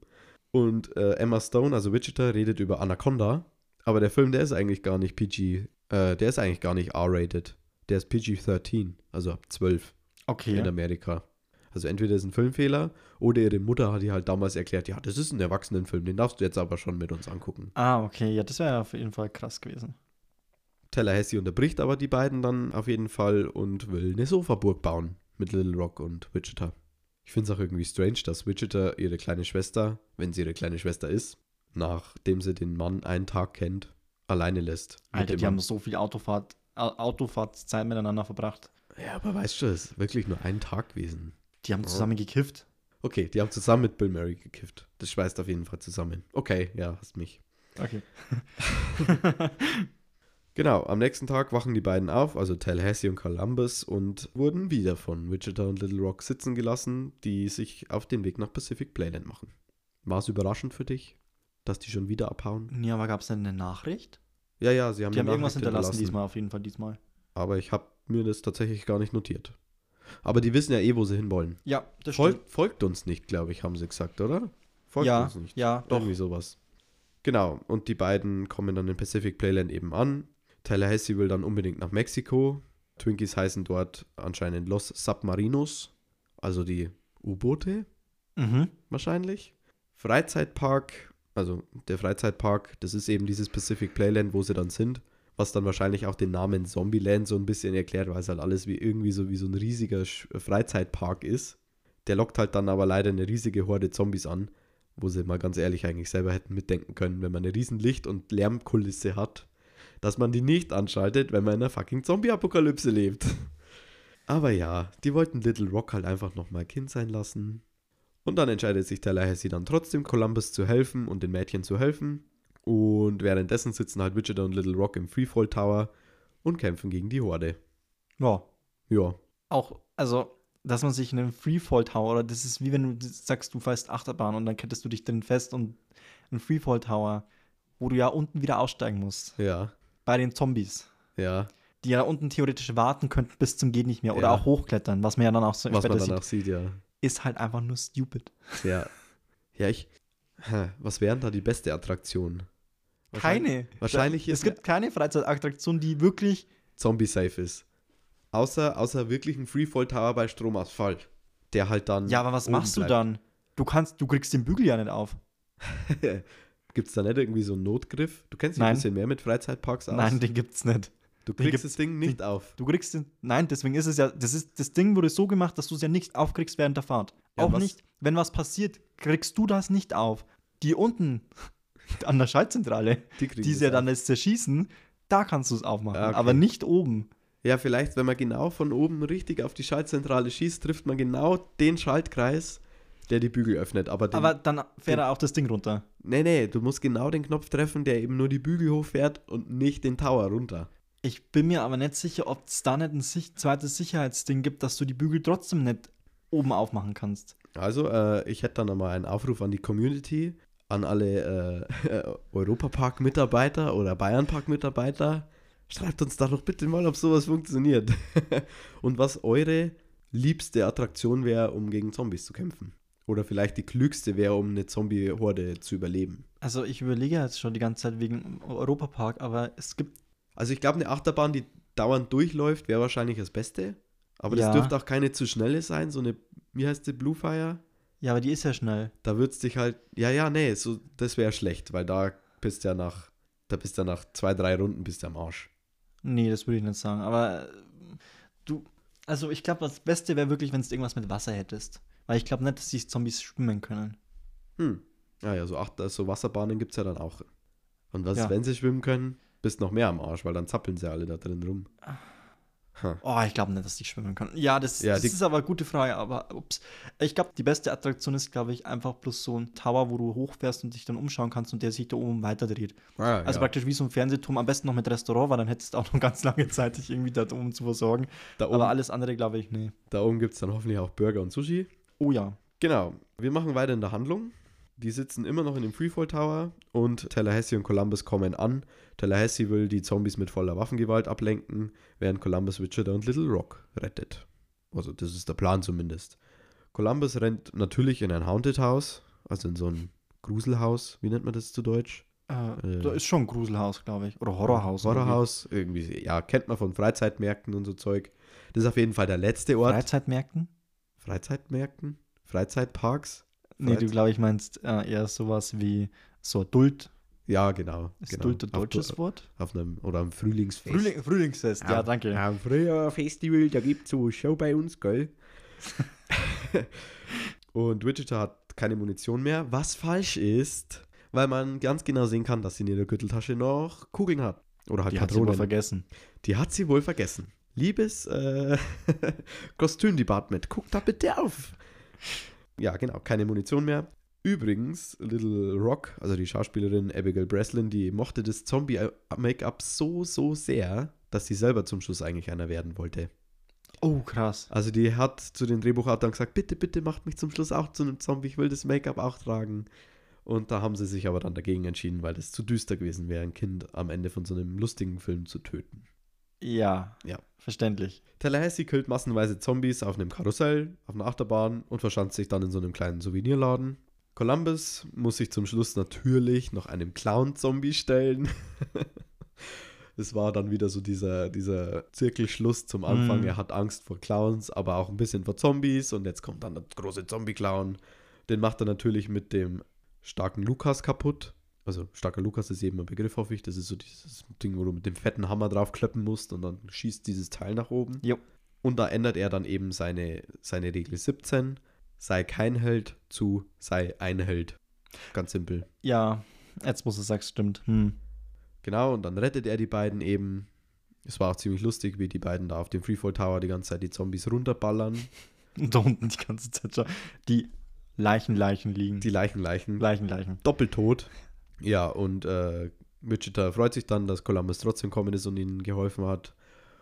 [SPEAKER 1] Und äh, Emma Stone, also Wichita, redet über Anaconda, aber der Film, der ist eigentlich gar nicht PG, äh, der ist eigentlich gar nicht R-rated. Der ist PG-13, also ab 12
[SPEAKER 2] Okay.
[SPEAKER 1] in Amerika. Also entweder ist ein Filmfehler oder ihre Mutter hat ihr halt damals erklärt, ja, das ist ein Erwachsenenfilm, den darfst du jetzt aber schon mit uns angucken.
[SPEAKER 2] Ah, okay. Ja, das wäre auf jeden Fall krass gewesen.
[SPEAKER 1] Tallahassee unterbricht aber die beiden dann auf jeden Fall und will eine Sofaburg bauen mit Little Rock und Wichita. Ich finde es auch irgendwie strange, dass Wichita ihre kleine Schwester, wenn sie ihre kleine Schwester ist, nachdem sie den Mann einen Tag kennt, alleine lässt.
[SPEAKER 2] Alter, die haben so viel Autofahrt, Au- Autofahrtszeit miteinander verbracht.
[SPEAKER 1] Ja, aber weißt du, es ist wirklich nur ein Tag gewesen.
[SPEAKER 2] Die haben zusammen gekifft.
[SPEAKER 1] Okay, die haben zusammen mit Bill Murray gekifft. Das schweißt auf jeden Fall zusammen. Okay, ja, hast mich.
[SPEAKER 2] Okay.
[SPEAKER 1] Genau, am nächsten Tag wachen die beiden auf, also Tallahassee und Columbus, und wurden wieder von Wichita und Little Rock sitzen gelassen, die sich auf den Weg nach Pacific Playland machen. War es überraschend für dich, dass die schon wieder abhauen?
[SPEAKER 2] Nee, aber gab es denn eine Nachricht?
[SPEAKER 1] Ja, ja, sie haben
[SPEAKER 2] Die haben irgendwas
[SPEAKER 1] Nachricht
[SPEAKER 2] hinterlassen diesmal, auf jeden Fall diesmal.
[SPEAKER 1] Aber ich habe mir das tatsächlich gar nicht notiert. Aber die wissen ja eh, wo sie hinwollen.
[SPEAKER 2] Ja, das
[SPEAKER 1] Fol folgt uns nicht, glaube ich, haben sie gesagt, oder? Folgt
[SPEAKER 2] ja,
[SPEAKER 1] uns nicht.
[SPEAKER 2] ja, doch.
[SPEAKER 1] Irgendwie sowas. Genau, und die beiden kommen dann in Pacific Playland eben an. Tallahassee will dann unbedingt nach Mexiko. Twinkies heißen dort anscheinend Los Submarinos, also die U-Boote
[SPEAKER 2] Mhm.
[SPEAKER 1] wahrscheinlich. Freizeitpark, also der Freizeitpark, das ist eben dieses Pacific Playland, wo sie dann sind, was dann wahrscheinlich auch den Namen Zombieland so ein bisschen erklärt, weil es halt alles wie irgendwie so wie so ein riesiger Freizeitpark ist. Der lockt halt dann aber leider eine riesige Horde Zombies an, wo sie mal ganz ehrlich eigentlich selber hätten mitdenken können, wenn man eine riesen Licht- und Lärmkulisse hat, dass man die nicht anschaltet, wenn man in einer fucking Zombie-Apokalypse lebt. Aber ja, die wollten Little Rock halt einfach nochmal Kind sein lassen. Und dann entscheidet sich Tallahassee dann trotzdem, Columbus zu helfen und den Mädchen zu helfen. Und währenddessen sitzen halt Wichita und Little Rock im Freefall Tower und kämpfen gegen die Horde.
[SPEAKER 2] Ja.
[SPEAKER 1] Ja,
[SPEAKER 2] Auch, also, dass man sich in einem Freefall Tower, oder das ist wie wenn du sagst, du fährst Achterbahn und dann kettest du dich drin fest und ein Freefall Tower, wo du ja unten wieder aussteigen musst.
[SPEAKER 1] ja,
[SPEAKER 2] Bei den Zombies.
[SPEAKER 1] ja,
[SPEAKER 2] Die ja unten theoretisch warten könnten bis zum Geht nicht mehr. Oder
[SPEAKER 1] Ja.
[SPEAKER 2] auch hochklettern, was man ja dann auch so
[SPEAKER 1] was
[SPEAKER 2] später
[SPEAKER 1] man danach
[SPEAKER 2] sieht,
[SPEAKER 1] sieht, ja.
[SPEAKER 2] Ist halt einfach nur stupid.
[SPEAKER 1] Ja, ja ich, hä, was wären da die beste Attraktion? Wahrscheinlich-
[SPEAKER 2] Keine.
[SPEAKER 1] Wahrscheinlich
[SPEAKER 2] Es
[SPEAKER 1] ist
[SPEAKER 2] gibt keine Freizeitattraktion, die wirklich.
[SPEAKER 1] Zombie-safe ist. Außer, außer wirklich ein Freefall Tower bei Stromausfall. Der halt dann.
[SPEAKER 2] Ja, aber was machst du
[SPEAKER 1] bleibt.
[SPEAKER 2] dann? Du kannst, du kriegst den Bügel ja nicht auf.
[SPEAKER 1] Gibt es da nicht irgendwie so einen Notgriff? Du kennst dich ein bisschen mehr mit Freizeitparks aus.
[SPEAKER 2] Nein, den gibt's nicht.
[SPEAKER 1] Du kriegst das Ding nicht auf.
[SPEAKER 2] Du kriegst den. Nein, deswegen ist es ja. Das ist das Ding wurde so gemacht, dass du es ja nicht aufkriegst während der Fahrt.
[SPEAKER 1] Ja,
[SPEAKER 2] auch
[SPEAKER 1] was-
[SPEAKER 2] nicht, wenn was passiert, kriegst du das nicht auf. Die unten an der Schaltzentrale,
[SPEAKER 1] Die
[SPEAKER 2] die
[SPEAKER 1] das
[SPEAKER 2] sie ja dann jetzt zerschießen, da kannst du es aufmachen.
[SPEAKER 1] Okay.
[SPEAKER 2] Aber nicht oben.
[SPEAKER 1] Ja, vielleicht, wenn man genau von oben richtig auf die Schaltzentrale schießt, trifft man genau den Schaltkreis, der die Bügel öffnet. Aber, den,
[SPEAKER 2] Aber dann fährt
[SPEAKER 1] den-
[SPEAKER 2] er auch das Ding runter.
[SPEAKER 1] nee, nee, du musst genau den Knopf treffen, der eben nur die Bügel hochfährt und nicht den Tower runter.
[SPEAKER 2] Ich bin mir aber nicht sicher, ob es da nicht ein sich zweites Sicherheitsding gibt, dass du die Bügel trotzdem nicht oben aufmachen kannst.
[SPEAKER 1] Also, äh, ich hätte dann nochmal einen Aufruf an die Community, an alle äh, Europapark-Mitarbeiter oder Bayernpark-Mitarbeiter. Schreibt uns da doch bitte mal, ob sowas funktioniert. und was eure liebste Attraktion wäre, um gegen Zombies zu kämpfen. Oder vielleicht die klügste wäre, um eine Zombie-Horde zu überleben.
[SPEAKER 2] Also ich überlege jetzt schon die ganze Zeit wegen Europapark, aber es gibt
[SPEAKER 1] Also ich glaube, eine Achterbahn, die dauernd durchläuft, wäre wahrscheinlich das Beste. Aber das
[SPEAKER 2] Ja.
[SPEAKER 1] dürfte auch keine zu schnelle sein. So eine, wie heißt die, Bluefire?
[SPEAKER 2] Ja, aber die ist ja schnell.
[SPEAKER 1] Da wird's dich halt, ja, ja, nee, so, das wäre schlecht, weil da bist du ja nach, da bist du ja nach zwei, drei Runden bist du am Arsch.
[SPEAKER 2] Nee, das würde ich nicht sagen. Aber äh, du, also ich glaube, das Beste wäre wirklich, wenn du irgendwas mit Wasser hättest. Weil ich glaube nicht, dass die Zombies schwimmen können.
[SPEAKER 1] Hm. Ja, ja, so, Achter, so Wasserbahnen gibt's ja dann auch. Und was
[SPEAKER 2] Ja.
[SPEAKER 1] wenn sie schwimmen können? Bist noch mehr am Arsch, weil dann zappeln sie alle da drin rum. Ha.
[SPEAKER 2] Oh, ich glaube nicht, dass die schwimmen können. Ja, das,
[SPEAKER 1] Ja,
[SPEAKER 2] das ist aber eine gute Frage. Aber ups. Ich glaube, die beste Attraktion ist, glaube ich, einfach bloß so ein Tower, wo du hochfährst und dich dann umschauen kannst und der sich da oben weiterdreht.
[SPEAKER 1] Ah,
[SPEAKER 2] Also praktisch wie so ein Fernsehturm, am besten noch mit Restaurant, weil dann hättest du auch noch ganz lange Zeit, dich irgendwie da oben zu versorgen.
[SPEAKER 1] da oben,
[SPEAKER 2] Aber alles andere, glaube ich, nee.
[SPEAKER 1] da oben gibt's dann hoffentlich auch Burger und Sushi.
[SPEAKER 2] Oh ja.
[SPEAKER 1] Genau. Wir machen weiter in der Handlung. Die sitzen immer noch in dem Freefall Tower und Tallahassee und Columbus kommen an. Tallahassee will die Zombies mit voller Waffengewalt ablenken, während Columbus Wichita und Little Rock rettet. Also das ist der Plan zumindest. Columbus rennt natürlich in ein Haunted House, also in so ein Gruselhaus, wie nennt man das zu Deutsch?
[SPEAKER 2] Äh,
[SPEAKER 1] Äh,
[SPEAKER 2] da ist schon ein Gruselhaus, glaube ich. Oder Horrorhaus.
[SPEAKER 1] Horrorhaus, irgendwie, ja, kennt man von Freizeitmärkten und so Zeug. Das ist auf jeden Fall der letzte
[SPEAKER 2] irgendwie.
[SPEAKER 1] Ort.
[SPEAKER 2] Freizeitmärkten?
[SPEAKER 1] Freizeitmärkten? Freizeitparks?
[SPEAKER 2] Nee, du glaube ich meinst äh, eher sowas wie so Adult.
[SPEAKER 1] Ja, genau.
[SPEAKER 2] Ist
[SPEAKER 1] genau.
[SPEAKER 2] Duld ein
[SPEAKER 1] Auf-
[SPEAKER 2] deutsches Wort?
[SPEAKER 1] Auf einem, oder am Frühlingsfest.
[SPEAKER 2] Frühling, Frühlingsfest, ja, danke.
[SPEAKER 1] Am Frühjahrfestival, da gibt es so Show bei uns, gell? und Wichita hat keine Munition mehr, was falsch ist, weil man ganz genau sehen kann, dass sie in ihrer Gürteltasche noch Kugeln hat. Oder halt
[SPEAKER 2] Die hat sie wohl
[SPEAKER 1] Patronen.
[SPEAKER 2] vergessen.
[SPEAKER 1] Die hat sie wohl vergessen. Liebes äh, Kostümdepartment, guckt da bitte auf. Ja, genau, keine Munition mehr. Übrigens, Little Rock, also die Schauspielerin Abigail Breslin, die mochte das Zombie-Make-up so, so sehr, dass sie selber zum Schluss eigentlich einer werden wollte.
[SPEAKER 2] Oh, krass.
[SPEAKER 1] Also die hat zu den Drehbuchautoren gesagt, bitte, bitte macht mich zum Schluss auch zu einem Zombie, ich will das Make-up auch tragen. Und da haben sie sich aber dann dagegen entschieden, weil es zu düster gewesen wäre, ein Kind am Ende von so einem lustigen Film zu töten.
[SPEAKER 2] Ja,
[SPEAKER 1] Ja.
[SPEAKER 2] verständlich.
[SPEAKER 1] Tallahassee killt massenweise Zombies auf einem Karussell, auf einer Achterbahn und verschanzt sich dann in so einem kleinen Souvenirladen. Columbus muss sich zum Schluss natürlich noch einem Clown-Zombie stellen. Es war dann wieder so dieser, dieser Zirkelschluss zum Anfang.
[SPEAKER 2] Mhm.
[SPEAKER 1] Er hat Angst vor Clowns, aber auch ein bisschen vor Zombies. Und jetzt kommt dann der große Zombie-Clown. Den macht er natürlich mit dem starken Lukas kaputt. Also starker Lukas ist eben ein Begriff, hoffe ich. Das ist so dieses Ding, wo du mit dem fetten Hammer drauf kloppen musst und dann schießt dieses Teil nach oben.
[SPEAKER 2] Jo.
[SPEAKER 1] Und da ändert er dann eben seine, seine Regel 17. Sei kein Held zu sei ein Held. Ganz simpel.
[SPEAKER 2] Ja, jetzt muss es sagst, stimmt. Hm.
[SPEAKER 1] Genau, und dann rettet er die beiden eben. Es war auch ziemlich lustig, wie die beiden da auf dem Freefall Tower die ganze Zeit die Zombies runterballern.
[SPEAKER 2] Und da unten die ganze Zeit schon die Leichen, Leichen liegen.
[SPEAKER 1] Die Leichen, Leichen.
[SPEAKER 2] Leichen, Leichen.
[SPEAKER 1] Doppeltot. Ja, und äh, Wichita freut sich dann, dass Columbus trotzdem gekommen ist und ihnen geholfen hat,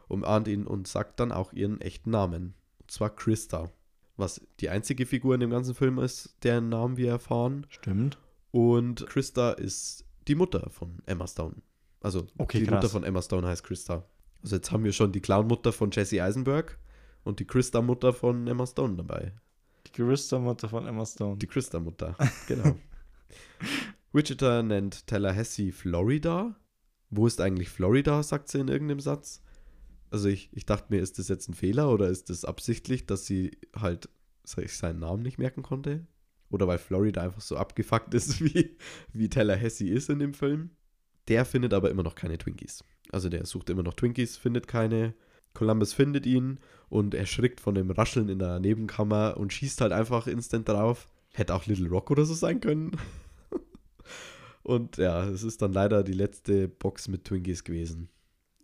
[SPEAKER 1] umarmt ihn und sagt dann auch ihren echten Namen. Und zwar Krista. Was die einzige Figur in dem ganzen Film ist, deren Namen wir erfahren.
[SPEAKER 2] Stimmt.
[SPEAKER 1] Und Krista ist die Mutter von Emma Stone. Also
[SPEAKER 2] Okay,
[SPEAKER 1] die
[SPEAKER 2] krass.
[SPEAKER 1] Mutter von Emma Stone heißt Krista. Also jetzt haben wir schon die Clown-Mutter von Jesse Eisenberg und die Krista-Mutter von Emma Stone dabei.
[SPEAKER 2] Die Gerüstermutter von Emma Stone.
[SPEAKER 1] Die Krista-Mutter, genau. Wichita nennt Tallahassee Florida. Wo ist eigentlich Florida, sagt sie in irgendeinem Satz. Also ich, ich dachte mir, ist das jetzt ein Fehler oder ist das absichtlich, dass sie halt sich seinen Namen nicht merken konnte? Oder weil Florida einfach so abgefuckt ist, wie, wie Tallahassee ist in dem Film. Der findet aber immer noch keine Twinkies. Also der sucht immer noch Twinkies, findet keine. Columbus findet ihn und erschrickt von dem Rascheln in der Nebenkammer und schießt halt einfach instant drauf. Hätte auch Little Rock oder so sein können. und ja, es ist dann leider die letzte Box mit Twinkies gewesen.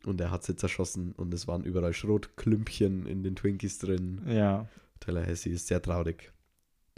[SPEAKER 1] Und er hat sie zerschossen und es waren überall Schrotklümpchen in den Twinkies drin.
[SPEAKER 2] Ja.
[SPEAKER 1] Tallahassee ist sehr traurig.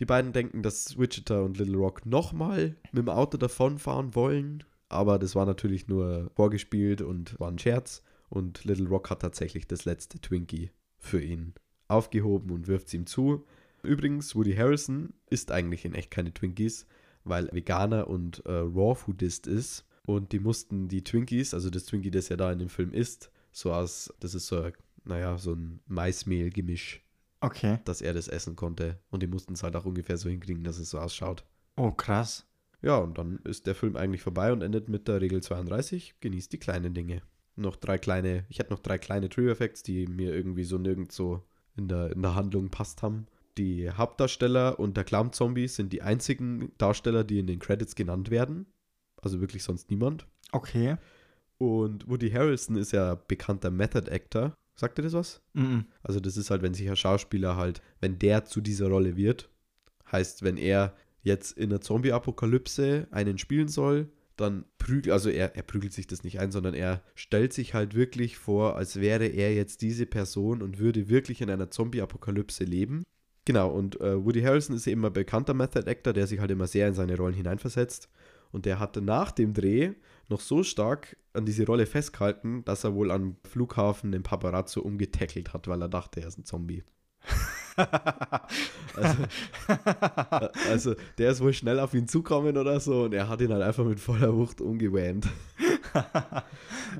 [SPEAKER 1] Die beiden denken, dass Wichita und Little Rock nochmal mit dem Auto davonfahren wollen, aber das war natürlich nur vorgespielt und war ein Scherz. Und Little Rock hat tatsächlich das letzte Twinkie für ihn aufgehoben und wirft es ihm zu. Übrigens, Woody Harrelson isst eigentlich in echt keine Twinkies, weil er Veganer und äh, Raw-Foodist ist. Und die mussten die Twinkies, also das Twinkie, das er da in dem Film isst, so aus, das ist so, naja, so ein Maismehl-Gemisch
[SPEAKER 2] Okay.
[SPEAKER 1] dass er das essen konnte. Und die mussten es halt auch ungefähr so hinkriegen, dass es so ausschaut.
[SPEAKER 2] Oh, krass.
[SPEAKER 1] Ja, und dann ist der Film eigentlich vorbei und endet mit der Regel 32. Genießt die kleinen Dinge. Noch drei kleine, ich hätte noch drei kleine Trigger-Effects, die mir irgendwie so nirgendwo in der, in der Handlung passt haben. Die Hauptdarsteller und der Clown-Zombie sind die einzigen Darsteller, die in den Credits genannt werden. Also wirklich sonst niemand.
[SPEAKER 2] Okay.
[SPEAKER 1] Und Woody Harrelson ist ja bekannter Method Actor. Sagt ihr das was?
[SPEAKER 2] Mhm.
[SPEAKER 1] Also das ist halt, wenn sich ein Schauspieler halt, wenn der zu dieser Rolle wird, heißt, wenn er jetzt in der Zombie-Apokalypse einen spielen soll, dann prügelt, also er, er prügelt sich das nicht ein, sondern er stellt sich halt wirklich vor, als wäre er jetzt diese Person und würde wirklich in einer Zombie-Apokalypse leben. Genau, und äh, Woody Harrelson ist eben ein bekannter Method Actor, der sich halt immer sehr in seine Rollen hineinversetzt. Und der hatte nach dem Dreh noch so stark an diese Rolle festgehalten, dass er wohl am Flughafen den Paparazzo umgetackelt hat, weil er dachte, er ist ein Zombie. Also, äh, also der ist wohl schnell auf ihn zukommen oder so und er hat ihn halt einfach mit voller Wucht umgewähnt.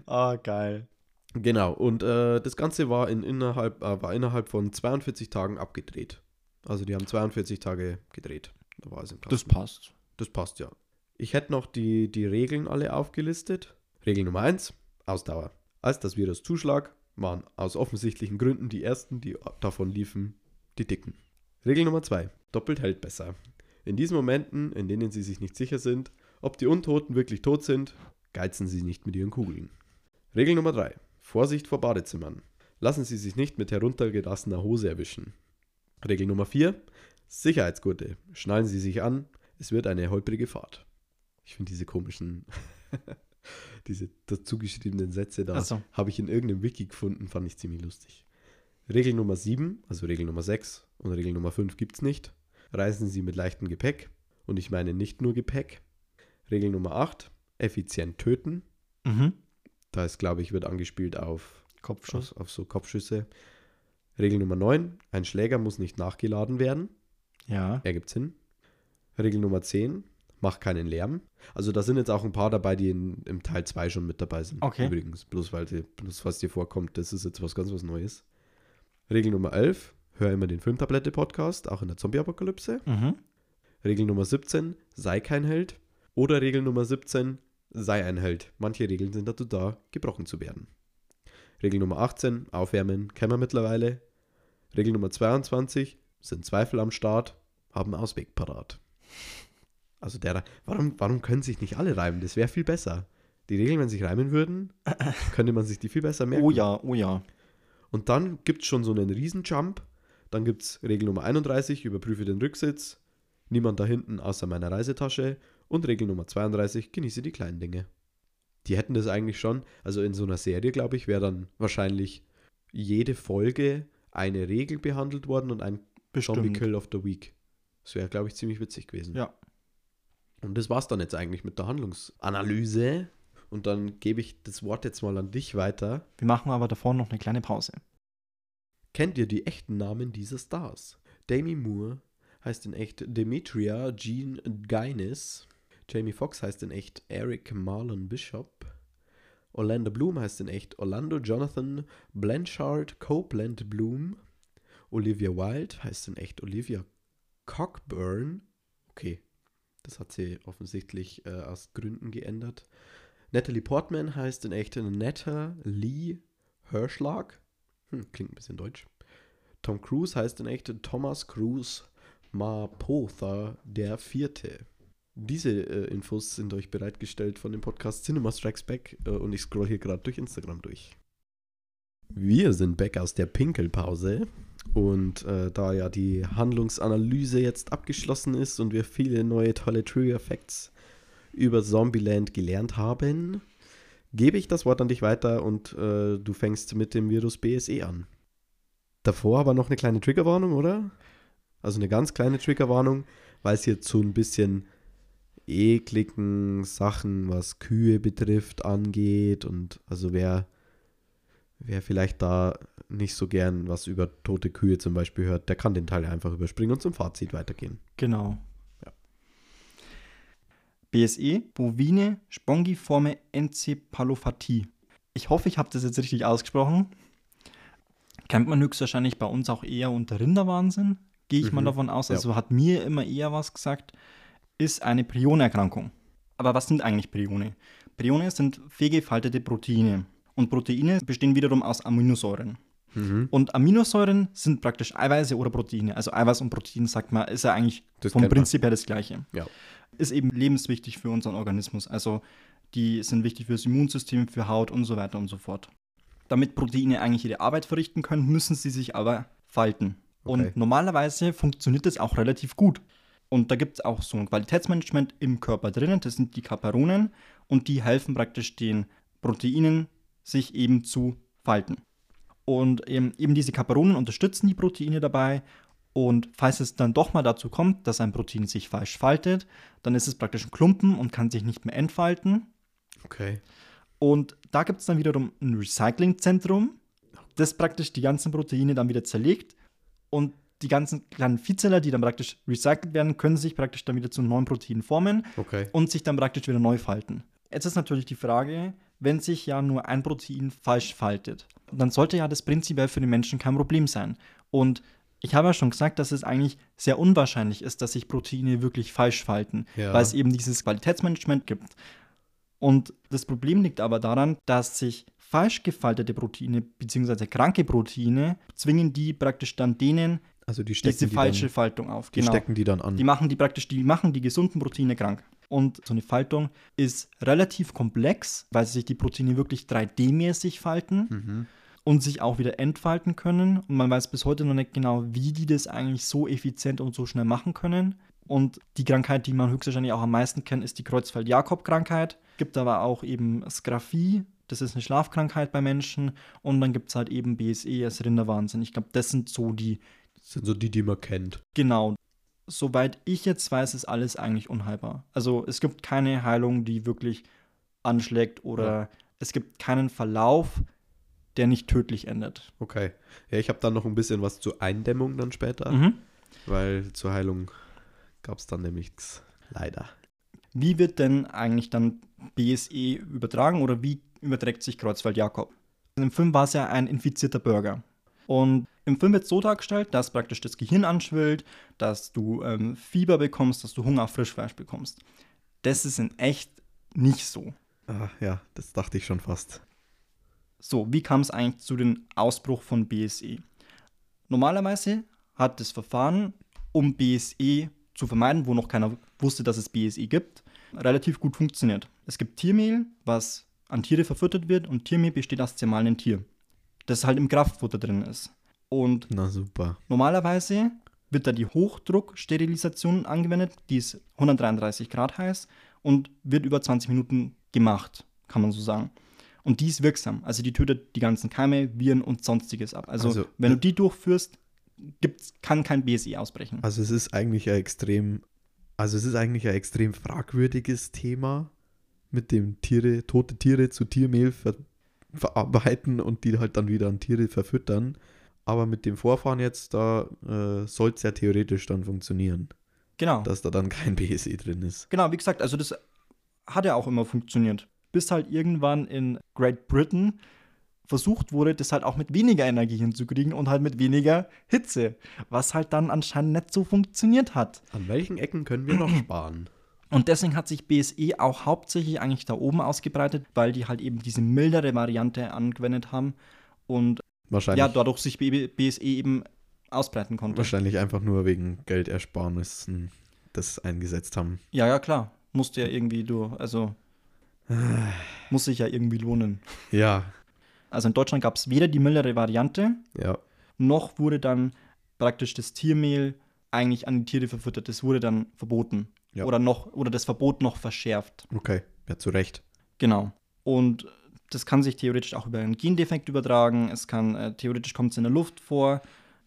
[SPEAKER 2] Ah, geil.
[SPEAKER 1] Genau, und äh, das Ganze war, in innerhalb, äh, war innerhalb von 42 Tagen abgedreht. Also die haben 42 Tage gedreht. Da war es im
[SPEAKER 2] Das passt.
[SPEAKER 1] Das passt ja. Ich hätte noch die, die Regeln alle aufgelistet. Regel Nummer 1, Ausdauer. Als das Virus zuschlag, waren aus offensichtlichen Gründen die ersten, die davon liefen, die Dicken. Regel Nummer 2, doppelt hält besser. In diesen Momenten, in denen sie sich nicht sicher sind, Ob die Untoten wirklich tot sind, geizen Sie nicht mit Ihren Kugeln. Regel Nummer 3. Vorsicht vor Badezimmern. Lassen Sie sich nicht mit heruntergelassener Hose erwischen. Regel Nummer 4. Sicherheitsgurte. Schnallen Sie sich an. Es wird eine holprige Fahrt. Ich finde diese komischen, diese dazugeschriebenen Sätze da,
[SPEAKER 2] so.
[SPEAKER 1] habe ich in irgendeinem Wiki gefunden, fand ich ziemlich lustig. Regel Nummer 7, also Regel Nummer 6 und Regel Nummer 5 gibt es nicht. Reisen Sie mit leichtem Gepäck. Und ich meine nicht nur Gepäck. Regel Nummer 8, effizient töten.
[SPEAKER 2] Mhm.
[SPEAKER 1] Da ist, glaube ich, wird angespielt auf,
[SPEAKER 2] Kopfschuss.
[SPEAKER 1] auf, auf so Kopfschüsse. Regel Nummer 9, ein Schläger muss nicht nachgeladen werden.
[SPEAKER 2] Ja.
[SPEAKER 1] Ergibt Sinn. Regel Nummer 10, mach keinen Lärm. Also da sind jetzt auch ein paar dabei, die in, im Teil 2 schon mit dabei sind.
[SPEAKER 2] Okay.
[SPEAKER 1] Übrigens, bloß, weil bloß was dir vorkommt, das ist jetzt was ganz was Neues. Regel Nummer 11, hör immer den Filmtablette-Podcast, auch in der Zombie-Apokalypse.
[SPEAKER 2] Mhm.
[SPEAKER 1] Regel Nummer 17, sei kein Held. Oder Regel Nummer 17, sei ein Held. Manche Regeln sind dazu da, gebrochen zu werden. Regel Nummer 18, aufwärmen, kennen wir mittlerweile. Regel Nummer 22, sind Zweifel am Start, haben Ausweg parat. Also der, warum, warum können sich nicht alle reimen? Das wäre viel besser. Die Regeln, wenn sich reimen würden, könnte man sich die viel besser merken.
[SPEAKER 2] Oh ja, oh ja.
[SPEAKER 1] Und dann gibt es schon so einen Riesenjump. Dann gibt es Regel Nummer 31, überprüfe den Rücksitz. Niemand da hinten außer meiner Reisetasche. Und Regel Nummer 32, genieße die kleinen Dinge. Die hätten das eigentlich schon. Also in so einer Serie, glaube ich, wäre dann wahrscheinlich jede Folge eine Regel behandelt worden und ein Zombie
[SPEAKER 2] Bestimmt.
[SPEAKER 1] Kill of the Week. Das wäre, glaube ich, ziemlich witzig gewesen.
[SPEAKER 2] Ja.
[SPEAKER 1] Und das war's dann jetzt eigentlich mit der Handlungsanalyse. Und dann gebe ich das Wort jetzt mal an dich weiter.
[SPEAKER 2] Wir machen aber davor noch eine kleine Pause.
[SPEAKER 1] Kennt ihr die echten Namen dieser Stars? Demi Moore heißt in echt Demetria Jean Guinness. Jamie Foxx heißt in echt Eric Marlon Bishop. Orlando Bloom heißt in echt Orlando Jonathan Blanchard Copeland Bloom. Olivia Wilde heißt in echt Olivia Cockburn. Okay, das hat sie offensichtlich äh, aus Gründen geändert. Natalie Portman heißt in echt Netta Lee Herschlag. Hm, klingt ein bisschen deutsch. Tom Cruise heißt in echt Thomas Cruise Mapotha der Vierte. Diese äh, Infos sind euch bereitgestellt von dem Podcast Cinema Strikes Back äh, und ich scroll hier gerade durch Instagram durch. Wir sind back aus der Pinkelpause und äh, da ja die Handlungsanalyse jetzt abgeschlossen ist und wir viele neue tolle Trigger Facts über Zombieland gelernt haben, gebe ich das Wort an dich weiter und äh, du fängst mit dem Virus BSE an. Davor aber noch eine kleine Triggerwarnung, oder? Also eine ganz kleine Triggerwarnung, weil es hier zu ein bisschen ekligen Sachen, was Kühe betrifft, angeht. Und also wer, wer vielleicht da nicht so gern was über tote Kühe zum Beispiel hört, der kann den Teil einfach überspringen und zum Fazit weitergehen.
[SPEAKER 2] Genau.
[SPEAKER 1] Ja.
[SPEAKER 2] BSE, bovine spongiforme Enzephalopathie. Ich hoffe, ich habe das jetzt richtig ausgesprochen. Kennt man höchstwahrscheinlich bei uns auch eher unter Rinderwahnsinn, gehe ich mal
[SPEAKER 1] Mhm.
[SPEAKER 2] davon aus.
[SPEAKER 1] Ja.
[SPEAKER 2] Also hat mir immer eher was gesagt, ist eine Prionerkrankung. Aber was sind eigentlich Prione? Prione sind fehlgefaltete Proteine. Und Proteine bestehen wiederum aus Aminosäuren.
[SPEAKER 1] Mhm.
[SPEAKER 2] Und Aminosäuren sind praktisch Eiweiße oder Proteine. Also Eiweiß und Protein, sagt man, ist ja eigentlich
[SPEAKER 1] Das
[SPEAKER 2] vom. Prinzip her das Gleiche.
[SPEAKER 1] Ja.
[SPEAKER 2] Ist eben lebenswichtig für unseren Organismus. Also die sind wichtig fürs Immunsystem, für Haut und so weiter und so fort. Damit Proteine eigentlich ihre Arbeit verrichten können, müssen sie sich aber falten.
[SPEAKER 1] Okay.
[SPEAKER 2] Und normalerweise funktioniert das auch relativ gut. Und da gibt es auch so ein Qualitätsmanagement im Körper drinnen, das sind die Kaparonen und die helfen praktisch den Proteinen, sich eben zu falten. Und eben, eben diese Kaparonen unterstützen die Proteine dabei. Und falls es dann doch mal dazu kommt, dass ein Protein sich falsch faltet, dann ist es praktisch ein Klumpen und kann sich nicht mehr entfalten.
[SPEAKER 1] Okay.
[SPEAKER 2] Und da gibt es dann wiederum ein Recyclingzentrum, das praktisch die ganzen Proteine dann wieder zerlegt. Und die ganzen kleinen Viehzeller, die dann praktisch recycelt werden, können sich praktisch dann wieder zu neuen Proteinen formen
[SPEAKER 1] Okay.
[SPEAKER 2] und sich dann praktisch wieder neu falten. Jetzt ist natürlich die Frage, wenn sich ja nur ein Protein falsch faltet, dann sollte ja das prinzipiell für den Menschen kein Problem sein. Und ich habe ja schon gesagt, dass es eigentlich sehr unwahrscheinlich ist, dass sich Proteine wirklich falsch falten,
[SPEAKER 1] Ja.
[SPEAKER 2] weil es eben dieses Qualitätsmanagement gibt. Und das Problem liegt aber daran, dass sich falsch gefaltete Proteine bzw. kranke Proteine zwingen die praktisch dann denen
[SPEAKER 1] Also die stecken
[SPEAKER 2] diese
[SPEAKER 1] die
[SPEAKER 2] falsche
[SPEAKER 1] dann,
[SPEAKER 2] Faltung auf.
[SPEAKER 1] die stecken die dann an.
[SPEAKER 2] Die machen die praktisch, die machen die gesunden Proteine krank. Und so eine Faltung ist relativ komplex, weil sich die Proteine wirklich 3D-mäßig falten
[SPEAKER 1] Mhm.
[SPEAKER 2] und sich auch wieder entfalten können. Und man weiß bis heute noch nicht genau, wie die das eigentlich so effizient und so schnell machen können. Und die Krankheit, die man höchstwahrscheinlich auch am meisten kennt, ist die Kreuzfeld-Jakob-Krankheit. Gibt aber auch eben Sgraphie, das ist eine Schlafkrankheit bei Menschen. Und dann gibt es halt eben BSE als Rinderwahnsinn. Ich glaube, das sind so die,
[SPEAKER 1] Das sind so die, die man kennt.
[SPEAKER 2] genau. Soweit ich jetzt weiß, ist alles eigentlich unheilbar. Also es gibt keine Heilung, die wirklich anschlägt oder
[SPEAKER 1] Ja.
[SPEAKER 2] es gibt keinen Verlauf, der nicht tödlich endet.
[SPEAKER 1] Okay. Ja, ich habe dann noch ein bisschen was zur Eindämmung dann später,
[SPEAKER 2] Mhm.
[SPEAKER 1] weil zur Heilung gab es dann nämlich nichts. Leider.
[SPEAKER 2] Wie wird denn eigentlich dann BSE übertragen oder wie überträgt sich Kreuzfeld-Jakob? Im Film war es ja ein infizierter Burger. Und im Film wird es so dargestellt, dass praktisch das Gehirn anschwillt, dass du ähm, Fieber bekommst, dass du Hunger auf Frischfleisch bekommst. Das ist in echt nicht so.
[SPEAKER 1] Ah, ja, das dachte ich schon fast.
[SPEAKER 2] So, wie kam es eigentlich zu dem Ausbruch von BSE? Normalerweise hat das Verfahren, um BSE zu vermeiden, wo noch keiner wusste, dass es BSE gibt, relativ gut funktioniert. Es gibt Tiermehl, was an Tiere verfüttert wird und Tiermehl besteht aus zermahlenen Tier, das halt im Kraftfutter drin ist. Und
[SPEAKER 1] Na super.
[SPEAKER 2] Normalerweise wird da die Hochdrucksterilisation angewendet, die ist 133 Grad heiß und wird über 20 Minuten gemacht, kann man so sagen. Und die ist wirksam, also die tötet die ganzen Keime, Viren und sonstiges ab. Also,
[SPEAKER 1] Also,
[SPEAKER 2] wenn du
[SPEAKER 1] äh,
[SPEAKER 2] die durchführst, gibt's, kann kein BSI ausbrechen.
[SPEAKER 1] Also es ist eigentlich ein extrem, also es ist eigentlich ein extrem fragwürdiges Thema, mit dem Tiere, tote Tiere zu Tiermehl ver verarbeiten und die halt dann wieder an Tiere verfüttern. Aber mit dem Vorfahren jetzt, da äh, soll es ja theoretisch dann funktionieren,
[SPEAKER 2] Genau.
[SPEAKER 1] dass da dann kein BSE drin ist.
[SPEAKER 2] Genau, wie gesagt, also das hat ja auch immer funktioniert. Bis halt irgendwann in Great Britain versucht wurde, das halt auch mit weniger Energie hinzukriegen und halt mit weniger Hitze, was halt dann anscheinend nicht so funktioniert hat.
[SPEAKER 1] An welchen Ecken können wir noch sparen?
[SPEAKER 2] Und deswegen hat sich BSE auch hauptsächlich eigentlich da oben ausgebreitet, weil die halt eben diese mildere Variante angewendet haben und
[SPEAKER 1] Wahrscheinlich,
[SPEAKER 2] ja, dadurch sich BSE eben ausbreiten konnte.
[SPEAKER 1] wahrscheinlich einfach nur wegen Geldersparnissen das eingesetzt haben.
[SPEAKER 2] Ja, ja, klar. Musste ja irgendwie du, also muss sich ja irgendwie lohnen.
[SPEAKER 1] Ja,
[SPEAKER 2] Also in Deutschland gab es weder die mildere Variante,
[SPEAKER 1] ja.
[SPEAKER 2] noch wurde dann praktisch das Tiermehl eigentlich an die Tiere verfüttert. Das wurde dann verboten.
[SPEAKER 1] Ja.
[SPEAKER 2] Oder noch, oder das Verbot noch verschärft.
[SPEAKER 1] Okay, ja, zu Recht.
[SPEAKER 2] Genau. Und das kann sich theoretisch auch über einen Gendefekt übertragen. Es kann, äh, theoretisch kommt es in der Luft vor.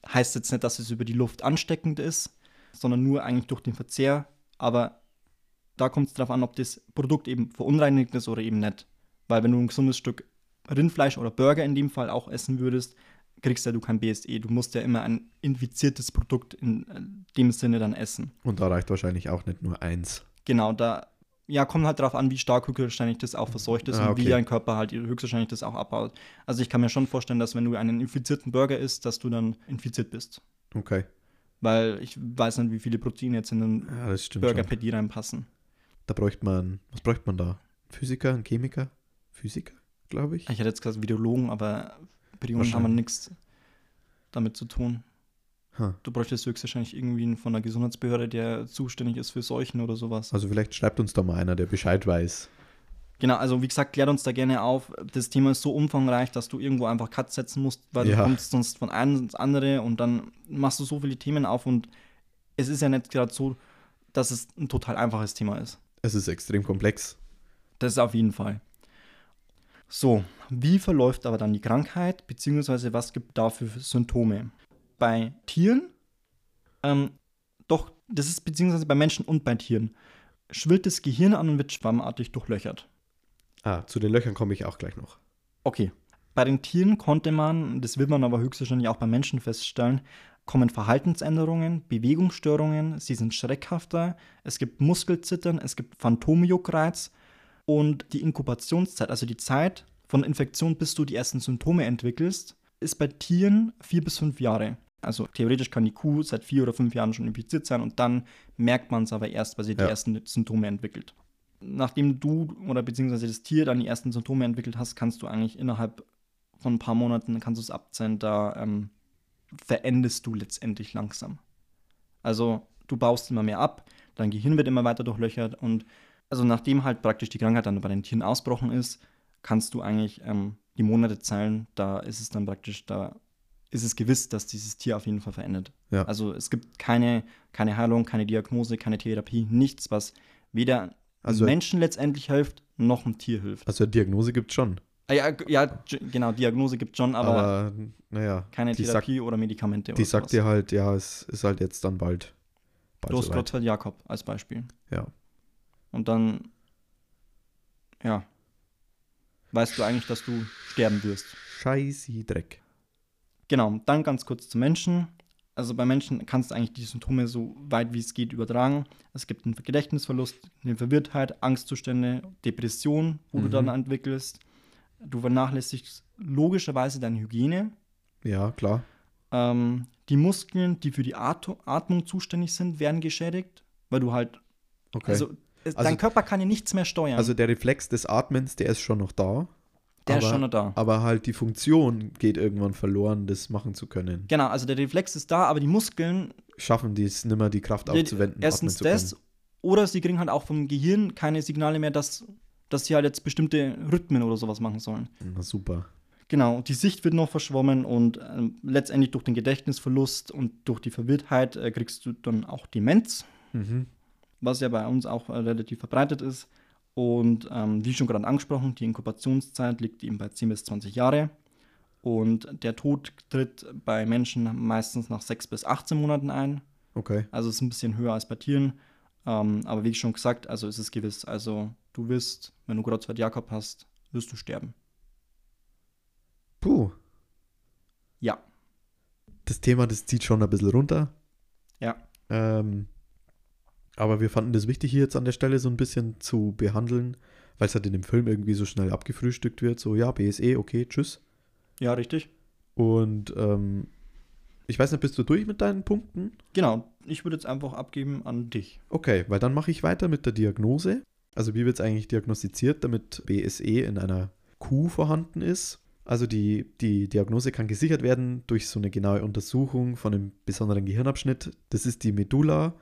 [SPEAKER 2] Heißt jetzt nicht, dass es über die Luft ansteckend ist, sondern nur eigentlich durch den Verzehr. Aber da kommt es darauf an, ob das Produkt eben verunreinigt ist oder eben nicht. Weil wenn du ein gesundes Stück Rindfleisch oder Burger in dem Fall auch essen würdest, kriegst ja du kein BSE. Du musst ja immer ein infiziertes Produkt in äh, dem Sinne dann essen.
[SPEAKER 1] Und da reicht wahrscheinlich auch nicht nur eins.
[SPEAKER 2] Genau, da ja, kommt halt darauf an, wie stark höchstwahrscheinlich das auch verseucht ist
[SPEAKER 1] Ah,
[SPEAKER 2] und wie
[SPEAKER 1] okay.
[SPEAKER 2] dein Körper halt höchstwahrscheinlich das auch abbaut. Also ich kann mir schon vorstellen, dass wenn du einen infizierten Burger isst, dass du dann infiziert bist.
[SPEAKER 1] Okay.
[SPEAKER 2] Weil ich weiß nicht, wie viele Proteine jetzt in den
[SPEAKER 1] Ja,
[SPEAKER 2] Burger
[SPEAKER 1] schon.
[SPEAKER 2] die reinpassen.
[SPEAKER 1] Da bräuchte man, was bräuchte man da? Physiker, ein Chemiker? Physiker, glaube ich.
[SPEAKER 2] Ich hätte jetzt gesagt Videologen, aber Biologen haben nichts damit zu tun.
[SPEAKER 1] Ha.
[SPEAKER 2] Du bräuchtest höchstwahrscheinlich irgendwie einen von der Gesundheitsbehörde, der zuständig ist für Seuchen oder sowas.
[SPEAKER 1] Also vielleicht schreibt uns da mal einer, der Bescheid weiß.
[SPEAKER 2] Genau, also wie gesagt, klärt uns da gerne auf. Das Thema ist so umfangreich, dass du irgendwo einfach Cut setzen musst, weil
[SPEAKER 1] Ja.
[SPEAKER 2] du kommst sonst von einem ins andere und dann machst du so viele Themen auf und es ist ja nicht gerade so, dass es ein total einfaches Thema ist.
[SPEAKER 1] Es ist extrem komplex.
[SPEAKER 2] Das ist auf jeden Fall. So, wie verläuft aber dann die Krankheit, beziehungsweise was gibt dafür für Symptome? Bei Tieren, ähm, doch, das ist beziehungsweise bei Menschen und bei Tieren, schwillt das Gehirn an und wird schwammartig durchlöchert.
[SPEAKER 1] Ah, zu den Löchern komme ich auch gleich noch.
[SPEAKER 2] Okay. Bei den Tieren konnte man, das wird man aber höchstwahrscheinlich auch bei Menschen feststellen, kommen Verhaltensänderungen, Bewegungsstörungen, sie sind schreckhafter, es gibt Muskelzittern, es gibt Phantomjuckreiz und die Inkubationszeit, also die Zeit von Infektion bis du die ersten Symptome entwickelst, ist bei Tieren vier bis fünf Jahre. Also theoretisch kann die Kuh seit vier oder fünf Jahren schon infiziert sein und dann merkt man es aber erst, weil sie die
[SPEAKER 1] Ja.
[SPEAKER 2] ersten Symptome entwickelt. Nachdem du oder beziehungsweise das Tier dann die ersten Symptome entwickelt hast, kannst du eigentlich innerhalb von ein paar Monaten kannst du es abzählen, da ähm, verendest du letztendlich langsam. Also du baust immer mehr ab, dein Gehirn wird immer weiter durchlöchert und also nachdem halt praktisch die Krankheit dann bei den Tieren ausbrochen ist, kannst du eigentlich ähm, die Monate zählen. Da ist es dann praktisch, da ist es gewiss, dass dieses Tier auf jeden Fall verendet.
[SPEAKER 1] Ja.
[SPEAKER 2] Also es gibt keine, keine Heilung, keine Diagnose, keine Therapie, nichts, was weder
[SPEAKER 1] Also-
[SPEAKER 2] Menschen letztendlich hilft, noch einem Tier hilft.
[SPEAKER 1] Also Diagnose gibt es schon.
[SPEAKER 2] Ah, Ja, ja, genau, Diagnose gibt schon, aber,
[SPEAKER 1] Aber, naja,
[SPEAKER 2] keine
[SPEAKER 1] die sagt,
[SPEAKER 2] Therapie oder Medikamente
[SPEAKER 1] die
[SPEAKER 2] oder
[SPEAKER 1] sagt dir halt, ja, es ist halt jetzt dann bald. bald
[SPEAKER 2] hast
[SPEAKER 1] soweit.
[SPEAKER 2] Gottfried Jakob als Beispiel.
[SPEAKER 1] Ja.
[SPEAKER 2] Und dann, ja, weißt du eigentlich, dass du sterben wirst.
[SPEAKER 1] Scheiße Dreck.
[SPEAKER 2] Genau, dann ganz kurz zu Menschen. Also bei Menschen kannst du eigentlich die Symptome so weit wie es geht übertragen. Es gibt einen Gedächtnisverlust, eine Verwirrtheit, Angstzustände, Depression, wo du
[SPEAKER 1] Mhm.
[SPEAKER 2] dann entwickelst. Du vernachlässigst logischerweise deine Hygiene.
[SPEAKER 1] Ja, klar.
[SPEAKER 2] Ähm, die Muskeln, die für die At Atmung zuständig sind, werden geschädigt, weil du halt,
[SPEAKER 1] Okay.
[SPEAKER 2] also,
[SPEAKER 1] Also-
[SPEAKER 2] dein Körper kann ja nichts mehr steuern.
[SPEAKER 1] Also der Reflex des Atmens, der ist schon noch da.
[SPEAKER 2] Der
[SPEAKER 1] aber,
[SPEAKER 2] ist schon noch da.
[SPEAKER 1] Aber halt die Funktion geht irgendwann verloren, das machen zu können.
[SPEAKER 2] Genau, also der Reflex ist da, aber die Muskeln,
[SPEAKER 1] Schaffen die es nimmer, die Kraft aufzuwenden,
[SPEAKER 2] erstens das, oder sie kriegen halt auch vom Gehirn keine Signale mehr, dass, dass sie halt jetzt bestimmte Rhythmen oder sowas machen sollen.
[SPEAKER 1] Na super.
[SPEAKER 2] Genau, die Sicht wird noch verschwommen und ähm, letztendlich durch den Gedächtnisverlust und durch die Verwirrtheit äh, kriegst du dann auch Demenz,
[SPEAKER 1] Mhm.
[SPEAKER 2] was ja bei uns auch äh, relativ verbreitet ist. Und ähm, wie schon gerade angesprochen, die Inkubationszeit liegt eben bei 10 bis 20 Jahre. Und der Tod tritt bei Menschen meistens nach 6 bis 18 Monaten ein.
[SPEAKER 1] Okay.
[SPEAKER 2] Also es ist ein bisschen höher als bei Tieren. Ähm, aber wie schon gesagt, also ist es gewiss. Also du wirst, wenn du Kreuzfahrt Jakob hast, wirst du sterben.
[SPEAKER 1] Puh.
[SPEAKER 2] Ja.
[SPEAKER 1] Das Thema, das zieht schon ein bisschen runter.
[SPEAKER 2] Ja.
[SPEAKER 1] Ähm, aber wir fanden das wichtig, hier jetzt an der Stelle so ein bisschen zu behandeln, weil es halt in dem Film irgendwie so schnell abgefrühstückt wird. So, ja, BSE, okay, tschüss.
[SPEAKER 2] Ja, richtig.
[SPEAKER 1] Und ähm, ich weiß nicht, bist du durch mit deinen Punkten?
[SPEAKER 2] Genau. Ich würde jetzt einfach abgeben an dich.
[SPEAKER 1] Okay, weil dann mache ich weiter mit der Diagnose. Also wie wird es eigentlich diagnostiziert, damit BSE in einer Kuh vorhanden ist? Also die, die Diagnose kann gesichert werden durch so eine genaue Untersuchung von einem besonderen Gehirnabschnitt. Das ist die Medulla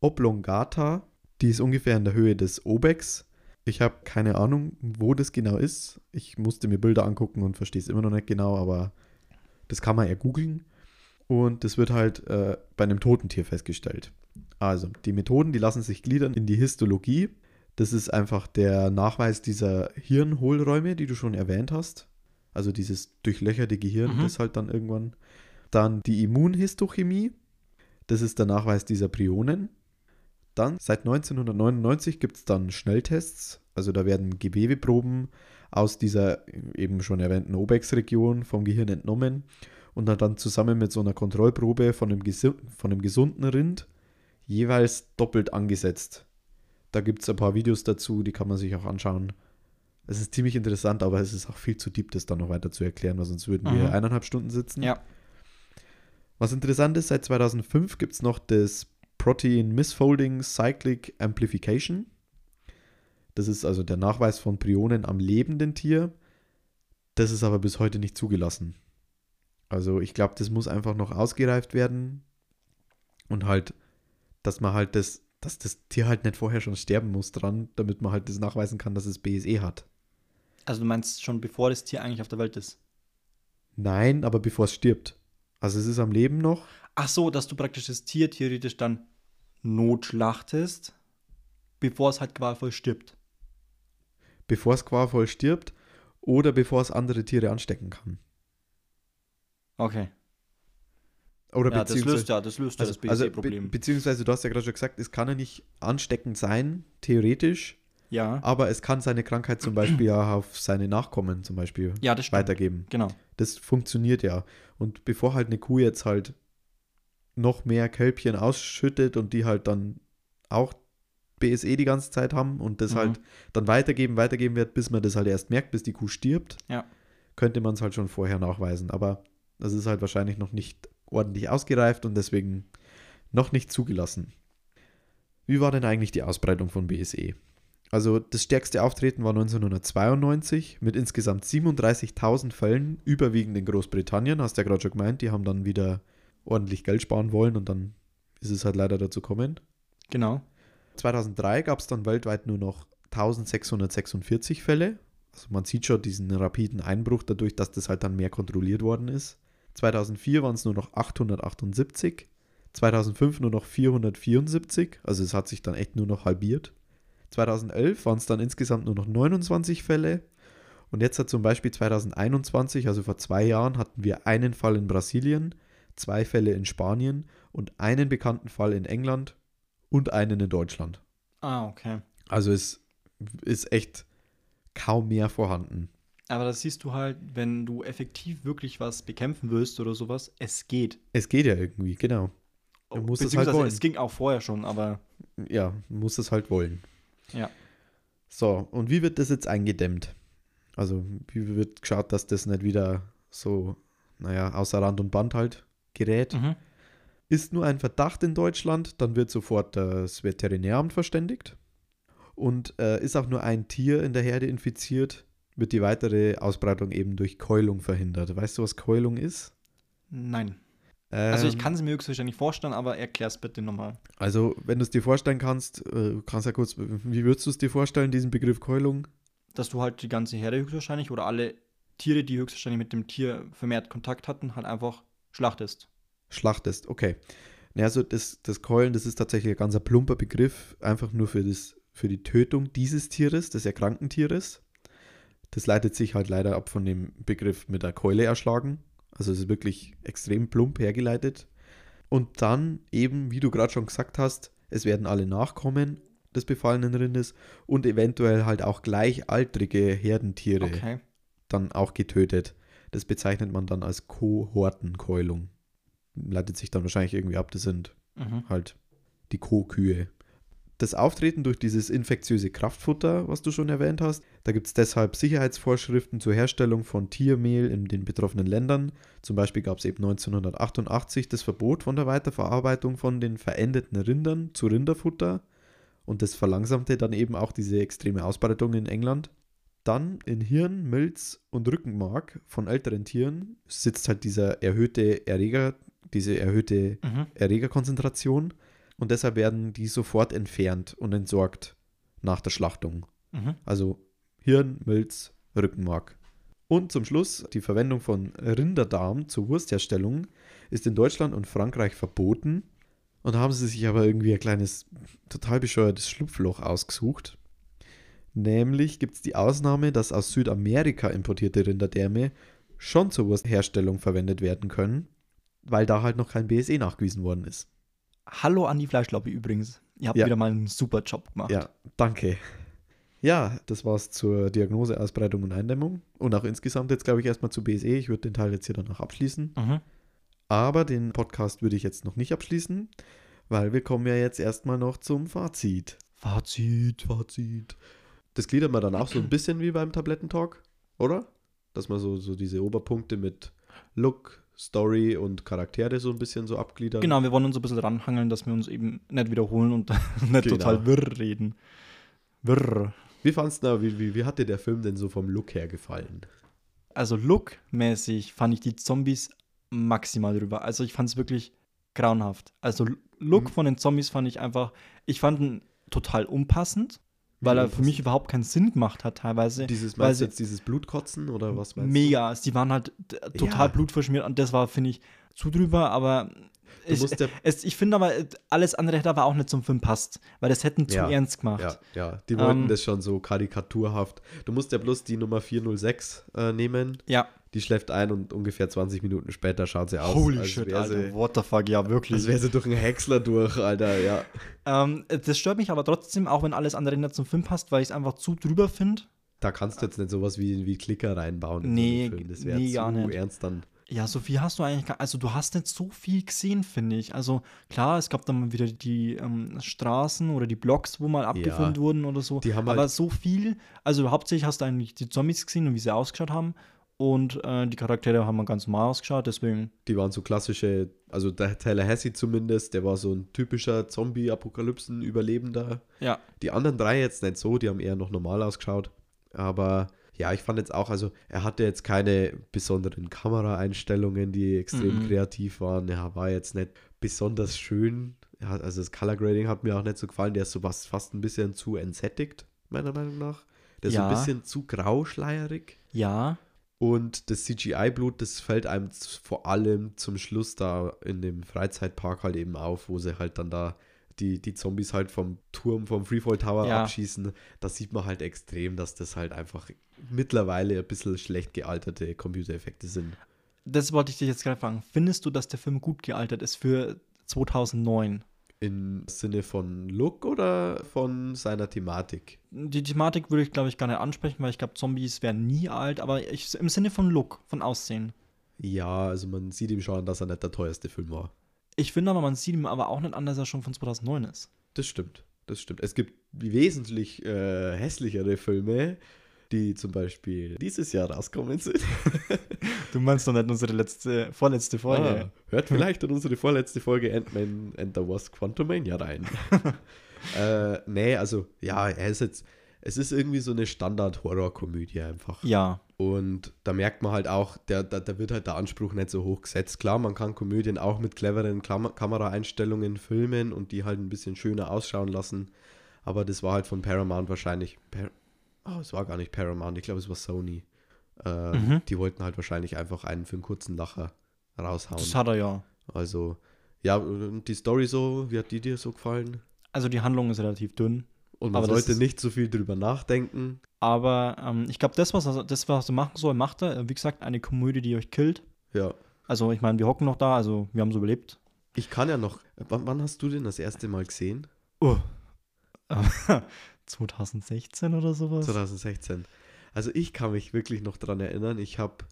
[SPEAKER 1] oblongata. Die ist ungefähr in der Höhe des Obex. Ich habe keine Ahnung, wo das genau ist. Ich musste mir Bilder angucken und verstehe es immer noch nicht genau, aber das kann man ja googeln. Und das wird halt äh, bei einem toten Tier festgestellt. Also, die Methoden, die lassen sich gliedern in die Histologie. Das ist einfach der Nachweis dieser Hirnhohlräume, die du schon erwähnt hast. Also dieses durchlöcherte Gehirn,
[SPEAKER 2] Mhm.
[SPEAKER 1] das halt dann irgendwann. Dann die Immunhistochemie. Das ist der Nachweis dieser Prionen. Dann, seit 1999 gibt es dann Schnelltests. Also da werden Gewebeproben aus dieser eben schon erwähnten Obex-Region vom Gehirn entnommen und dann, zusammen mit so einer Kontrollprobe von einem, gesu- von einem gesunden Rind jeweils doppelt angesetzt. Da gibt es ein paar Videos dazu, die kann man sich auch anschauen. Es ist ziemlich interessant, aber es ist auch viel zu deep, das dann noch weiter zu erklären, weil sonst würden wir
[SPEAKER 2] Mhm.
[SPEAKER 1] eineinhalb Stunden sitzen.
[SPEAKER 2] Ja.
[SPEAKER 1] Was interessant ist, seit 2005 gibt es noch das Protein Misfolding Cyclic Amplification. Das ist also der Nachweis von Prionen am lebenden Tier. Das ist aber bis heute nicht zugelassen. Also ich glaube, das muss einfach noch ausgereift werden. Und halt, dass man halt das, dass das Tier halt nicht vorher schon sterben muss dran, damit man halt das nachweisen kann, dass es BSE hat.
[SPEAKER 2] Also du meinst schon, bevor das Tier eigentlich auf der Welt ist?
[SPEAKER 1] Nein, aber bevor es stirbt. Also es ist am Leben noch.
[SPEAKER 2] Ach so, dass du praktisch das Tier theoretisch dann notschlachtest, bevor es halt qualvoll stirbt.
[SPEAKER 1] bevor es qualvoll stirbt oder bevor es andere Tiere anstecken kann.
[SPEAKER 2] Okay.
[SPEAKER 1] Oder
[SPEAKER 2] Ja, das
[SPEAKER 1] beziehungsweise,
[SPEAKER 2] löst ja, das löst ja
[SPEAKER 1] also,
[SPEAKER 2] das
[SPEAKER 1] also be
[SPEAKER 2] BSE-Problem.
[SPEAKER 1] beziehungsweise du hast ja gerade schon gesagt, es kann ja nicht ansteckend sein, theoretisch,
[SPEAKER 2] ja.
[SPEAKER 1] aber es kann seine Krankheit zum Beispiel ja auf seine Nachkommen zum Beispiel
[SPEAKER 2] ja, das
[SPEAKER 1] weitergeben.
[SPEAKER 2] Genau.
[SPEAKER 1] Das funktioniert ja. Und bevor halt eine Kuh jetzt halt noch mehr Kälbchen ausschüttet und die halt dann auch BSE die ganze Zeit haben und das
[SPEAKER 2] Mhm.
[SPEAKER 1] halt dann weitergeben, weitergeben wird, bis man das halt erst merkt, bis die Kuh stirbt,
[SPEAKER 2] Ja.
[SPEAKER 1] könnte man es halt schon vorher nachweisen. Aber das ist halt wahrscheinlich noch nicht ordentlich ausgereift und deswegen noch nicht zugelassen. Wie war denn eigentlich die Ausbreitung von BSE? Also das stärkste Auftreten war 1992 mit insgesamt 37.000 Fällen, überwiegend in Großbritannien, hast du ja gerade schon gemeint, die haben dann wieder ordentlich Geld sparen wollen und dann ist es halt leider dazu gekommen.
[SPEAKER 2] Genau.
[SPEAKER 1] 2003 gab es dann weltweit nur noch 1646 Fälle. Also man sieht schon diesen rapiden Einbruch dadurch, dass das halt dann mehr kontrolliert worden ist. 2004 waren es nur noch 878. 2005 nur noch 474. Also es hat sich dann echt nur noch halbiert. 2011 waren es dann insgesamt nur noch 29 Fälle. Und jetzt hat zum Beispiel 2021, also vor zwei Jahren, hatten wir einen Fall in Brasilien, zwei Fälle in Spanien und einen bekannten Fall in England und einen in Deutschland.
[SPEAKER 2] Ah, okay.
[SPEAKER 1] Also es ist echt kaum mehr vorhanden.
[SPEAKER 2] Aber das siehst du halt, wenn du effektiv wirklich was bekämpfen willst oder sowas, es geht.
[SPEAKER 1] Es geht ja irgendwie, genau. Du musst es halt
[SPEAKER 2] Beziehungsweise
[SPEAKER 1] wollen.
[SPEAKER 2] es ging auch vorher schon, aber
[SPEAKER 1] Ja, muss es halt wollen.
[SPEAKER 2] ja.
[SPEAKER 1] So, und wie wird das jetzt eingedämmt? Also, wie wird geschaut, dass das nicht wieder so, naja, außer Rand und Band halt gerät?
[SPEAKER 2] Mhm.
[SPEAKER 1] Ist nur ein Verdacht in Deutschland, dann wird sofort das Veterinäramt verständigt. Und äh, ist auch nur ein Tier in der Herde infiziert, wird die weitere Ausbreitung eben durch Keulung verhindert. Weißt du, was Keulung ist?
[SPEAKER 2] Nein. Also ich
[SPEAKER 1] Ähm,
[SPEAKER 2] kann es mir höchstwahrscheinlich vorstellen, aber erklär's bitte nochmal.
[SPEAKER 1] Also, wenn du es dir vorstellen kannst, äh, kannst ja kurz, wie würdest du es dir vorstellen, diesen Begriff Keulung?
[SPEAKER 2] Dass du halt die ganze Herde höchstwahrscheinlich oder alle Tiere, die höchstwahrscheinlich mit dem Tier vermehrt Kontakt hatten, halt einfach schlachtest.
[SPEAKER 1] Schlachtest, okay. Naja, also das, das Keulen, das ist tatsächlich ein ganz ein plumper Begriff, einfach nur für, das, für die Tötung dieses Tieres, des erkrankten Tieres. Das leitet sich halt leider ab von dem Begriff mit der Keule erschlagen. Also es ist wirklich extrem plump hergeleitet. Und dann eben, wie du gerade schon gesagt hast, es werden alle Nachkommen des befallenen Rindes und eventuell halt auch gleichaltrige Herdentiere
[SPEAKER 2] Okay.
[SPEAKER 1] dann auch getötet. Das bezeichnet man dann als Kohortenkeulung. Leitet sich dann wahrscheinlich irgendwie ab, das sind
[SPEAKER 2] Mhm.
[SPEAKER 1] halt die Co-Kühe. Das Auftreten durch dieses infektiöse Kraftfutter, was du schon erwähnt hast, da gibt es deshalb Sicherheitsvorschriften zur Herstellung von Tiermehl in den betroffenen Ländern. Zum Beispiel gab es eben 1988 das Verbot von der Weiterverarbeitung von den verendeten Rindern zu Rinderfutter und das verlangsamte dann eben auch diese extreme Ausbreitung in England. Dann in Hirn, Milz und Rückenmark von älteren Tieren sitzt halt dieser erhöhte Erreger, diese erhöhte
[SPEAKER 2] Mhm.
[SPEAKER 1] Erregerkonzentration und deshalb werden die sofort entfernt und entsorgt nach der Schlachtung.
[SPEAKER 2] Mhm.
[SPEAKER 1] Also Hirn, Milz, Rückenmark. Und zum Schluss, die Verwendung von Rinderdarm zur Wurstherstellung ist in Deutschland und Frankreich verboten. Und da haben sie sich aber irgendwie ein kleines, total bescheuertes Schlupfloch ausgesucht. Nämlich gibt es die Ausnahme, dass aus Südamerika importierte Rinderdärme schon zur Wurstherstellung verwendet werden können, weil da halt noch kein BSE nachgewiesen worden ist.
[SPEAKER 2] Hallo an die Fleischlobby übrigens. Ihr habt
[SPEAKER 1] Ja.
[SPEAKER 2] wieder mal einen super Job gemacht.
[SPEAKER 1] Ja, danke. Ja, das war's zur Diagnose, Ausbreitung und Eindämmung. Und auch insgesamt jetzt, glaube ich, erstmal zu BSE. Ich würde den Teil jetzt hier danach abschließen.
[SPEAKER 2] Mhm.
[SPEAKER 1] Aber den Podcast würde ich jetzt noch nicht abschließen, weil wir kommen ja jetzt erstmal noch zum Fazit.
[SPEAKER 2] Fazit.
[SPEAKER 1] Fazit. Das gliedert man dann auch so ein bisschen wie beim Tablettentalk, oder? Dass man so, so diese Oberpunkte mit Look, Story und Charaktere so ein bisschen so abgliedert.
[SPEAKER 2] Genau, wir wollen uns ein bisschen ranhangeln, dass wir uns eben nicht wiederholen und nicht
[SPEAKER 1] Genau.
[SPEAKER 2] total wirr reden. Wirr.
[SPEAKER 1] Wie fandst du, wie, wie, wie hat dir der Film denn so vom Look her gefallen?
[SPEAKER 2] Also lookmäßig fand ich die Zombies maximal drüber. Also ich fand es wirklich grauenhaft. Also Look
[SPEAKER 1] Mhm.
[SPEAKER 2] von den Zombies fand ich einfach, ich fand ihn total unpassend, weil er für mich überhaupt keinen Sinn gemacht hat teilweise.
[SPEAKER 1] Dieses,
[SPEAKER 2] weil
[SPEAKER 1] meinst du
[SPEAKER 2] sie-
[SPEAKER 1] jetzt dieses Blutkotzen oder was meinst
[SPEAKER 2] Mega, die waren halt total
[SPEAKER 1] Ja.
[SPEAKER 2] blutverschmiert und das war, finde ich, zu drüber, aber ich, es, ich finde aber, alles andere hätte aber auch nicht zum Film passt, weil das hätten zu
[SPEAKER 1] Ja,
[SPEAKER 2] ernst gemacht.
[SPEAKER 1] Ja, ja, die wollten
[SPEAKER 2] Ähm,
[SPEAKER 1] das schon so karikaturhaft. Du musst ja bloß die Nummer 406 äh, nehmen.
[SPEAKER 2] Ja.
[SPEAKER 1] Die schläft ein und ungefähr 20 Minuten später schaut sie aus.
[SPEAKER 2] Holy shit, Alter,
[SPEAKER 1] Sie,
[SPEAKER 2] what the fuck, ja, wirklich.
[SPEAKER 1] als wäre sie durch einen Häcksler durch, Alter, ja.
[SPEAKER 2] Ähm, das stört mich aber trotzdem, auch wenn alles andere nicht zum Film passt, weil ich es einfach zu drüber finde.
[SPEAKER 1] Da kannst du jetzt nicht sowas wie, wie Klicker reinbauen. in
[SPEAKER 2] Nee.
[SPEAKER 1] Das wäre
[SPEAKER 2] nee,
[SPEAKER 1] zu ernst dann.
[SPEAKER 2] Ja, so viel hast du eigentlich also du hast nicht so viel gesehen, finde ich. Also klar, es gab dann mal wieder die ähm, Straßen oder die Blocks, wo mal abgefilmt wurden oder so.
[SPEAKER 1] Die haben
[SPEAKER 2] aber
[SPEAKER 1] halt-
[SPEAKER 2] so viel, also hauptsächlich hast du eigentlich die Zombies gesehen und wie sie ausgeschaut haben. Und äh, die Charaktere haben ganz normal ausgeschaut, deswegen.
[SPEAKER 1] Die waren so klassische, also der Tallahassee zumindest, der war so ein typischer Zombie-Apokalypsen-Überlebender.
[SPEAKER 2] Ja.
[SPEAKER 1] Die anderen drei jetzt nicht so, die haben eher noch normal ausgeschaut. Aber ja, ich fand jetzt auch, also er hatte jetzt keine besonderen Kameraeinstellungen, die extrem
[SPEAKER 2] Mhm.
[SPEAKER 1] kreativ waren. Er war jetzt nicht besonders schön ja, also das Color Grading hat mir auch nicht so gefallen. Der ist so was, fast ein bisschen zu entsättigt, meiner Meinung nach. Der ist so
[SPEAKER 2] Ja.
[SPEAKER 1] ein bisschen zu grauschleierig.
[SPEAKER 2] Ja,
[SPEAKER 1] Und das CGI-Blut, das fällt einem vor allem zum Schluss da in dem Freizeitpark halt eben auf, wo sie halt dann da die, die Zombies halt vom Turm, vom Freefall Tower
[SPEAKER 2] Ja.
[SPEAKER 1] abschießen. Da sieht man halt extrem, dass das halt einfach mittlerweile ein bisschen schlecht gealterte Computereffekte sind.
[SPEAKER 2] das wollte ich dich jetzt gerade fragen. Findest du, dass der Film gut gealtert ist für 2009?
[SPEAKER 1] Im Sinne von Look oder von seiner Thematik?
[SPEAKER 2] Die Thematik würde ich, glaube ich, gar nicht ansprechen, weil ich glaube, Zombies werden nie alt, aber ich, im Sinne von Look, von Aussehen.
[SPEAKER 1] Ja, also man sieht ihm schon, dass er nicht der teuerste Film war.
[SPEAKER 2] Ich finde aber, man sieht ihm aber auch nicht an, dass er schon von 2009 ist.
[SPEAKER 1] Das stimmt, das stimmt. Es gibt wesentlich äh, hässlichere Filme, die zum Beispiel dieses Jahr rauskommen sind.
[SPEAKER 2] Du meinst doch nicht unsere letzte, vorletzte
[SPEAKER 1] Ah, hört vielleicht in unsere vorletzte Folge Ant-Man and the Wasp Quantumania rein. äh, nee, also ja, er ist jetzt, es ist irgendwie so eine Standard-Horror-Komödie einfach.
[SPEAKER 2] Ja,
[SPEAKER 1] Und da merkt man halt auch, der, da, da wird halt der Anspruch nicht so hoch gesetzt. Klar, man kann Komödien auch mit cleveren Kam Kameraeinstellungen filmen und die halt ein bisschen schöner ausschauen lassen. Aber das war halt von Paramount wahrscheinlich. Par oh, es war gar nicht Paramount, ich glaube, es war Sony. Äh,
[SPEAKER 2] Mhm.
[SPEAKER 1] Die wollten halt wahrscheinlich einfach einen für einen kurzen Lacher raushauen.
[SPEAKER 2] das hat er ja.
[SPEAKER 1] Also, ja, und die Story so, wie hat die dir so gefallen?
[SPEAKER 2] Also die Handlung ist relativ dünn.
[SPEAKER 1] Und man
[SPEAKER 2] Aber
[SPEAKER 1] sollte
[SPEAKER 2] ist-
[SPEAKER 1] nicht so viel drüber nachdenken.
[SPEAKER 2] Aber ähm, ich glaube, das was, er, das, was er machen soll, macht er. Wie gesagt, eine Komödie, die euch killt.
[SPEAKER 1] Ja.
[SPEAKER 2] Also, ich meine, wir hocken noch da, also wir haben so überlebt.
[SPEAKER 1] Ich kann ja noch. Wann, wann hast du den das erste Mal gesehen?
[SPEAKER 2] Oh. 2016 oder sowas?
[SPEAKER 1] 2016. Also ich kann mich wirklich noch dran erinnern. Ich habe,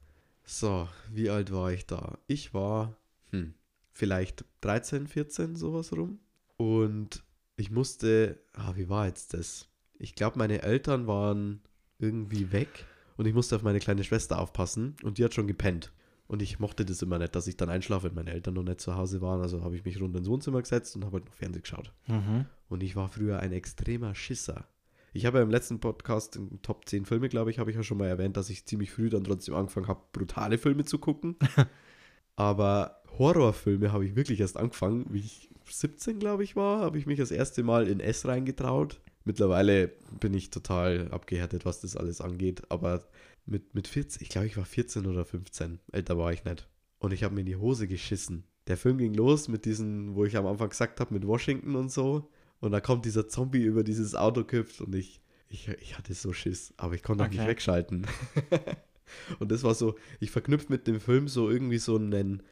[SPEAKER 1] so, wie alt war ich da? Ich war, hm, vielleicht 13, 14, sowas rum. Und ich musste, ah, wie war jetzt das? Ich glaube, meine Eltern waren irgendwie weg und ich musste auf meine kleine Schwester aufpassen und die hat schon gepennt. Und ich mochte das immer nicht, dass ich dann einschlafe, wenn meine Eltern noch nicht zu Hause waren. Also habe ich mich rund ins Wohnzimmer gesetzt und habe halt noch Fernsehen geschaut.
[SPEAKER 2] Mhm.
[SPEAKER 1] Und ich war früher ein extremer Schisser. Ich habe ja im letzten Podcast, in Top 10 Filme, glaube ich, habe ich ja schon mal erwähnt, dass ich ziemlich früh dann trotzdem angefangen habe, brutale Filme zu gucken. Aber Horrorfilme habe ich wirklich erst angefangen, wie ich 17, glaube ich, war, habe ich mich das erste Mal in S reingetraut. Mittlerweile bin ich total abgehärtet, was das alles angeht. Aber mit, mit 14, ich glaube, ich war 14 oder 15. Älter war ich nicht. Und ich habe mir in die Hose geschissen. Der Film ging los mit diesen, wo ich am Anfang gesagt habe, mit Washington und so. Und da kommt dieser Zombie über dieses Auto kippt und ich, ich, ich hatte so Schiss, aber ich konnte auch nicht
[SPEAKER 2] Okay.
[SPEAKER 1] wegschalten. und das war so, ich verknüpft mit dem Film so irgendwie so einen,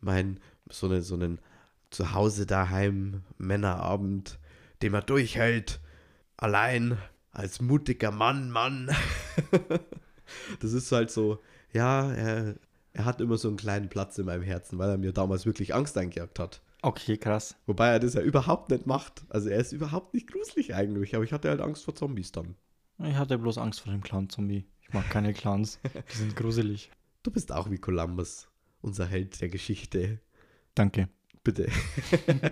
[SPEAKER 1] mein, so, eine, so einen Zuhause daheim Männerabend, den man durchhält, allein als mutiger Mann, Mann. das ist halt so, ja, er, er hat immer so einen kleinen Platz in meinem Herzen, weil er mir damals wirklich Angst eingejagt hat.
[SPEAKER 2] Okay, krass.
[SPEAKER 1] Wobei er das ja überhaupt nicht macht. Also er ist überhaupt nicht gruselig eigentlich, aber ich hatte halt Angst vor Zombies dann.
[SPEAKER 2] Ich hatte bloß Angst vor dem Clown-Zombie. Ich mag keine Clowns. Die sind gruselig.
[SPEAKER 1] Du bist auch wie Columbus, unser Held der Geschichte.
[SPEAKER 2] Danke.
[SPEAKER 1] Bitte.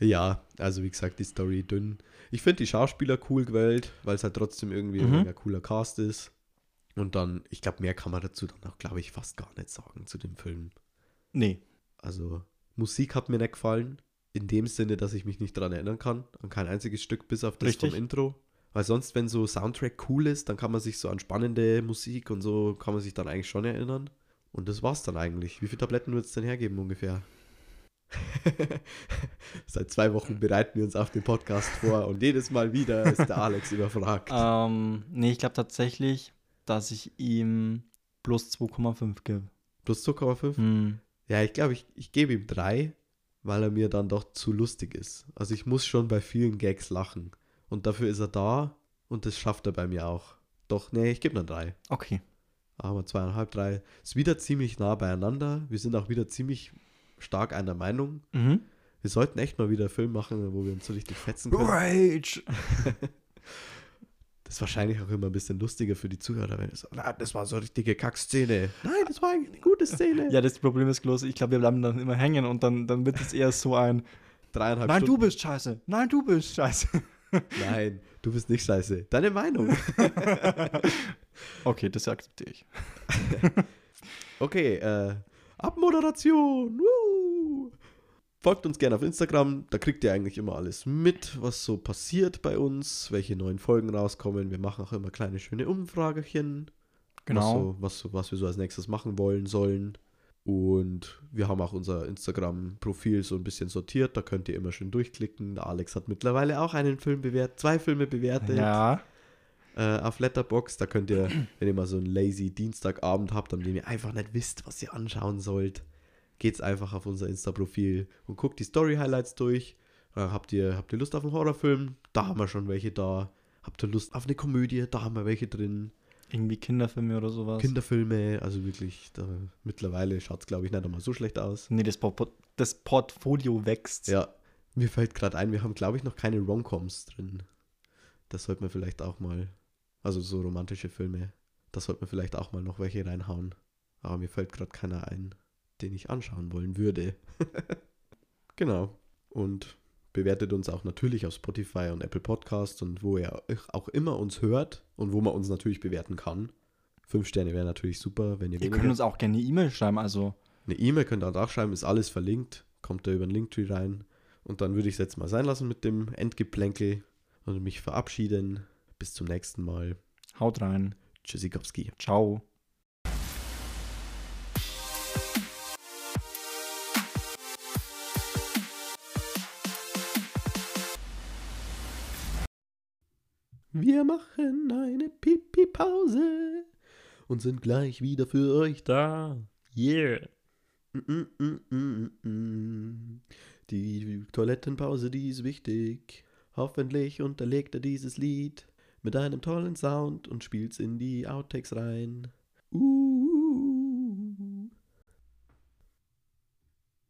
[SPEAKER 1] ja, also wie gesagt, die Story dünn. Ich finde die Schauspieler cool gewählt, weil es halt trotzdem irgendwie
[SPEAKER 2] Mhm.
[SPEAKER 1] ein cooler Cast ist. Und dann, ich glaube, mehr kann man dazu dann auch, glaube ich, fast gar nicht sagen zu dem Film.
[SPEAKER 2] Nee.
[SPEAKER 1] Also, Musik hat mir nicht gefallen. In dem Sinne, dass ich mich nicht daran erinnern kann. An kein einziges Stück, bis auf das
[SPEAKER 2] Richtig.
[SPEAKER 1] vom Intro. Weil sonst, wenn so Soundtrack cool ist, dann kann man sich so an spannende Musik und so, kann man sich dann eigentlich schon erinnern. Und das war's dann eigentlich. Wie viele Tabletten wird es denn hergeben ungefähr? Seit zwei Wochen bereiten wir uns auf den Podcast vor und jedes Mal wieder ist der Alex überfragt.
[SPEAKER 2] Ähm, nee, ich glaube tatsächlich, dass ich ihm plus 2,5 gebe.
[SPEAKER 1] Plus 2,5?
[SPEAKER 2] Hm.
[SPEAKER 1] Ja, ich glaube, ich, ich gebe ihm drei, weil er mir dann doch zu lustig ist. Also ich muss schon bei vielen Gags lachen. Und dafür ist er da und das schafft er bei mir auch. Doch, nee, ich gebe nur drei.
[SPEAKER 2] Okay.
[SPEAKER 1] Aber zweieinhalb, drei. Ist wieder ziemlich nah beieinander. Wir sind auch wieder ziemlich stark einer Meinung.
[SPEAKER 2] Mhm.
[SPEAKER 1] Wir sollten echt mal wieder einen Film machen, wo wir uns so richtig fetzen können.
[SPEAKER 2] Rage!
[SPEAKER 1] Das ist wahrscheinlich auch immer ein bisschen lustiger für die Zuhörer, wenn es so, na, das war so eine richtige Kackszene. Nein, das war eigentlich eine gute Szene.
[SPEAKER 2] Ja, das Problem ist bloß, ich glaube, wir bleiben dann immer hängen und dann, dann wird es eher so ein
[SPEAKER 1] Dreieinhalb
[SPEAKER 2] Nein, du
[SPEAKER 1] Stunden.
[SPEAKER 2] bist scheiße. Nein, du bist scheiße.
[SPEAKER 1] Nein, du bist nicht scheiße. Deine Meinung.
[SPEAKER 2] Okay, das akzeptiere ich.
[SPEAKER 1] Okay, äh, Abmoderation. Woo. Folgt uns gerne auf Instagram, da kriegt ihr eigentlich immer alles mit, was so passiert bei uns, welche neuen Folgen rauskommen. Wir machen auch immer kleine schöne Umfragechen.
[SPEAKER 2] Genau.
[SPEAKER 1] Was, so, was, so- was wir so als nächstes machen wollen sollen. Und wir haben auch unser Instagram-Profil so ein bisschen sortiert. Da könnt ihr immer schön durchklicken. Der Alex hat mittlerweile auch einen Film bewertet, zwei Filme bewertet
[SPEAKER 2] Ja.
[SPEAKER 1] Äh, auf Letterbox. Da könnt ihr, wenn ihr mal so einen lazy Dienstagabend habt, an dem ihr einfach nicht wisst, was ihr anschauen sollt, geht's einfach auf unser Insta-Profil und guckt die Story-Highlights durch. Äh, habt, ihr, habt ihr Lust auf einen Horrorfilm? Da haben wir schon welche da. Habt ihr Lust auf eine Komödie? Da haben wir welche drin.
[SPEAKER 2] Irgendwie Kinderfilme oder sowas.
[SPEAKER 1] Kinderfilme, also wirklich, da, mittlerweile schaut es, glaube ich, nicht einmal so schlecht aus.
[SPEAKER 2] nee, das, Port das Portfolio wächst.
[SPEAKER 1] Ja, mir fällt gerade ein, wir haben, glaube ich, noch keine Romcoms drin. Das sollte man vielleicht auch mal, also so romantische Filme, da sollte man vielleicht auch mal noch welche reinhauen. Aber mir fällt gerade keiner ein, den ich anschauen wollen würde. genau. Und bewertet uns auch natürlich auf Spotify und Apple Podcasts und wo ihr auch immer uns hört und wo man uns natürlich bewerten kann. Fünf Sterne wäre natürlich super, wenn ihr
[SPEAKER 2] Ihr könnt uns auch gerne eine E-Mail schreiben, also
[SPEAKER 1] eine E-Mail könnt ihr auch schreiben, ist alles verlinkt. Kommt da über den Linktree rein. Und dann würde ich es jetzt mal sein lassen mit dem Endgeplänkel und mich verabschieden. Bis zum nächsten Mal.
[SPEAKER 2] haut rein.
[SPEAKER 1] Tschüssikowski.
[SPEAKER 2] Ciao.
[SPEAKER 1] Wir machen eine Pipi-Pause und sind gleich wieder für euch da.
[SPEAKER 2] Yeah.
[SPEAKER 1] Mm, mm, mm, mm, mm. Die Toilettenpause, die ist wichtig. Hoffentlich unterlegt er dieses Lied mit einem tollen Sound und spielt's in die Outtakes rein. Uh.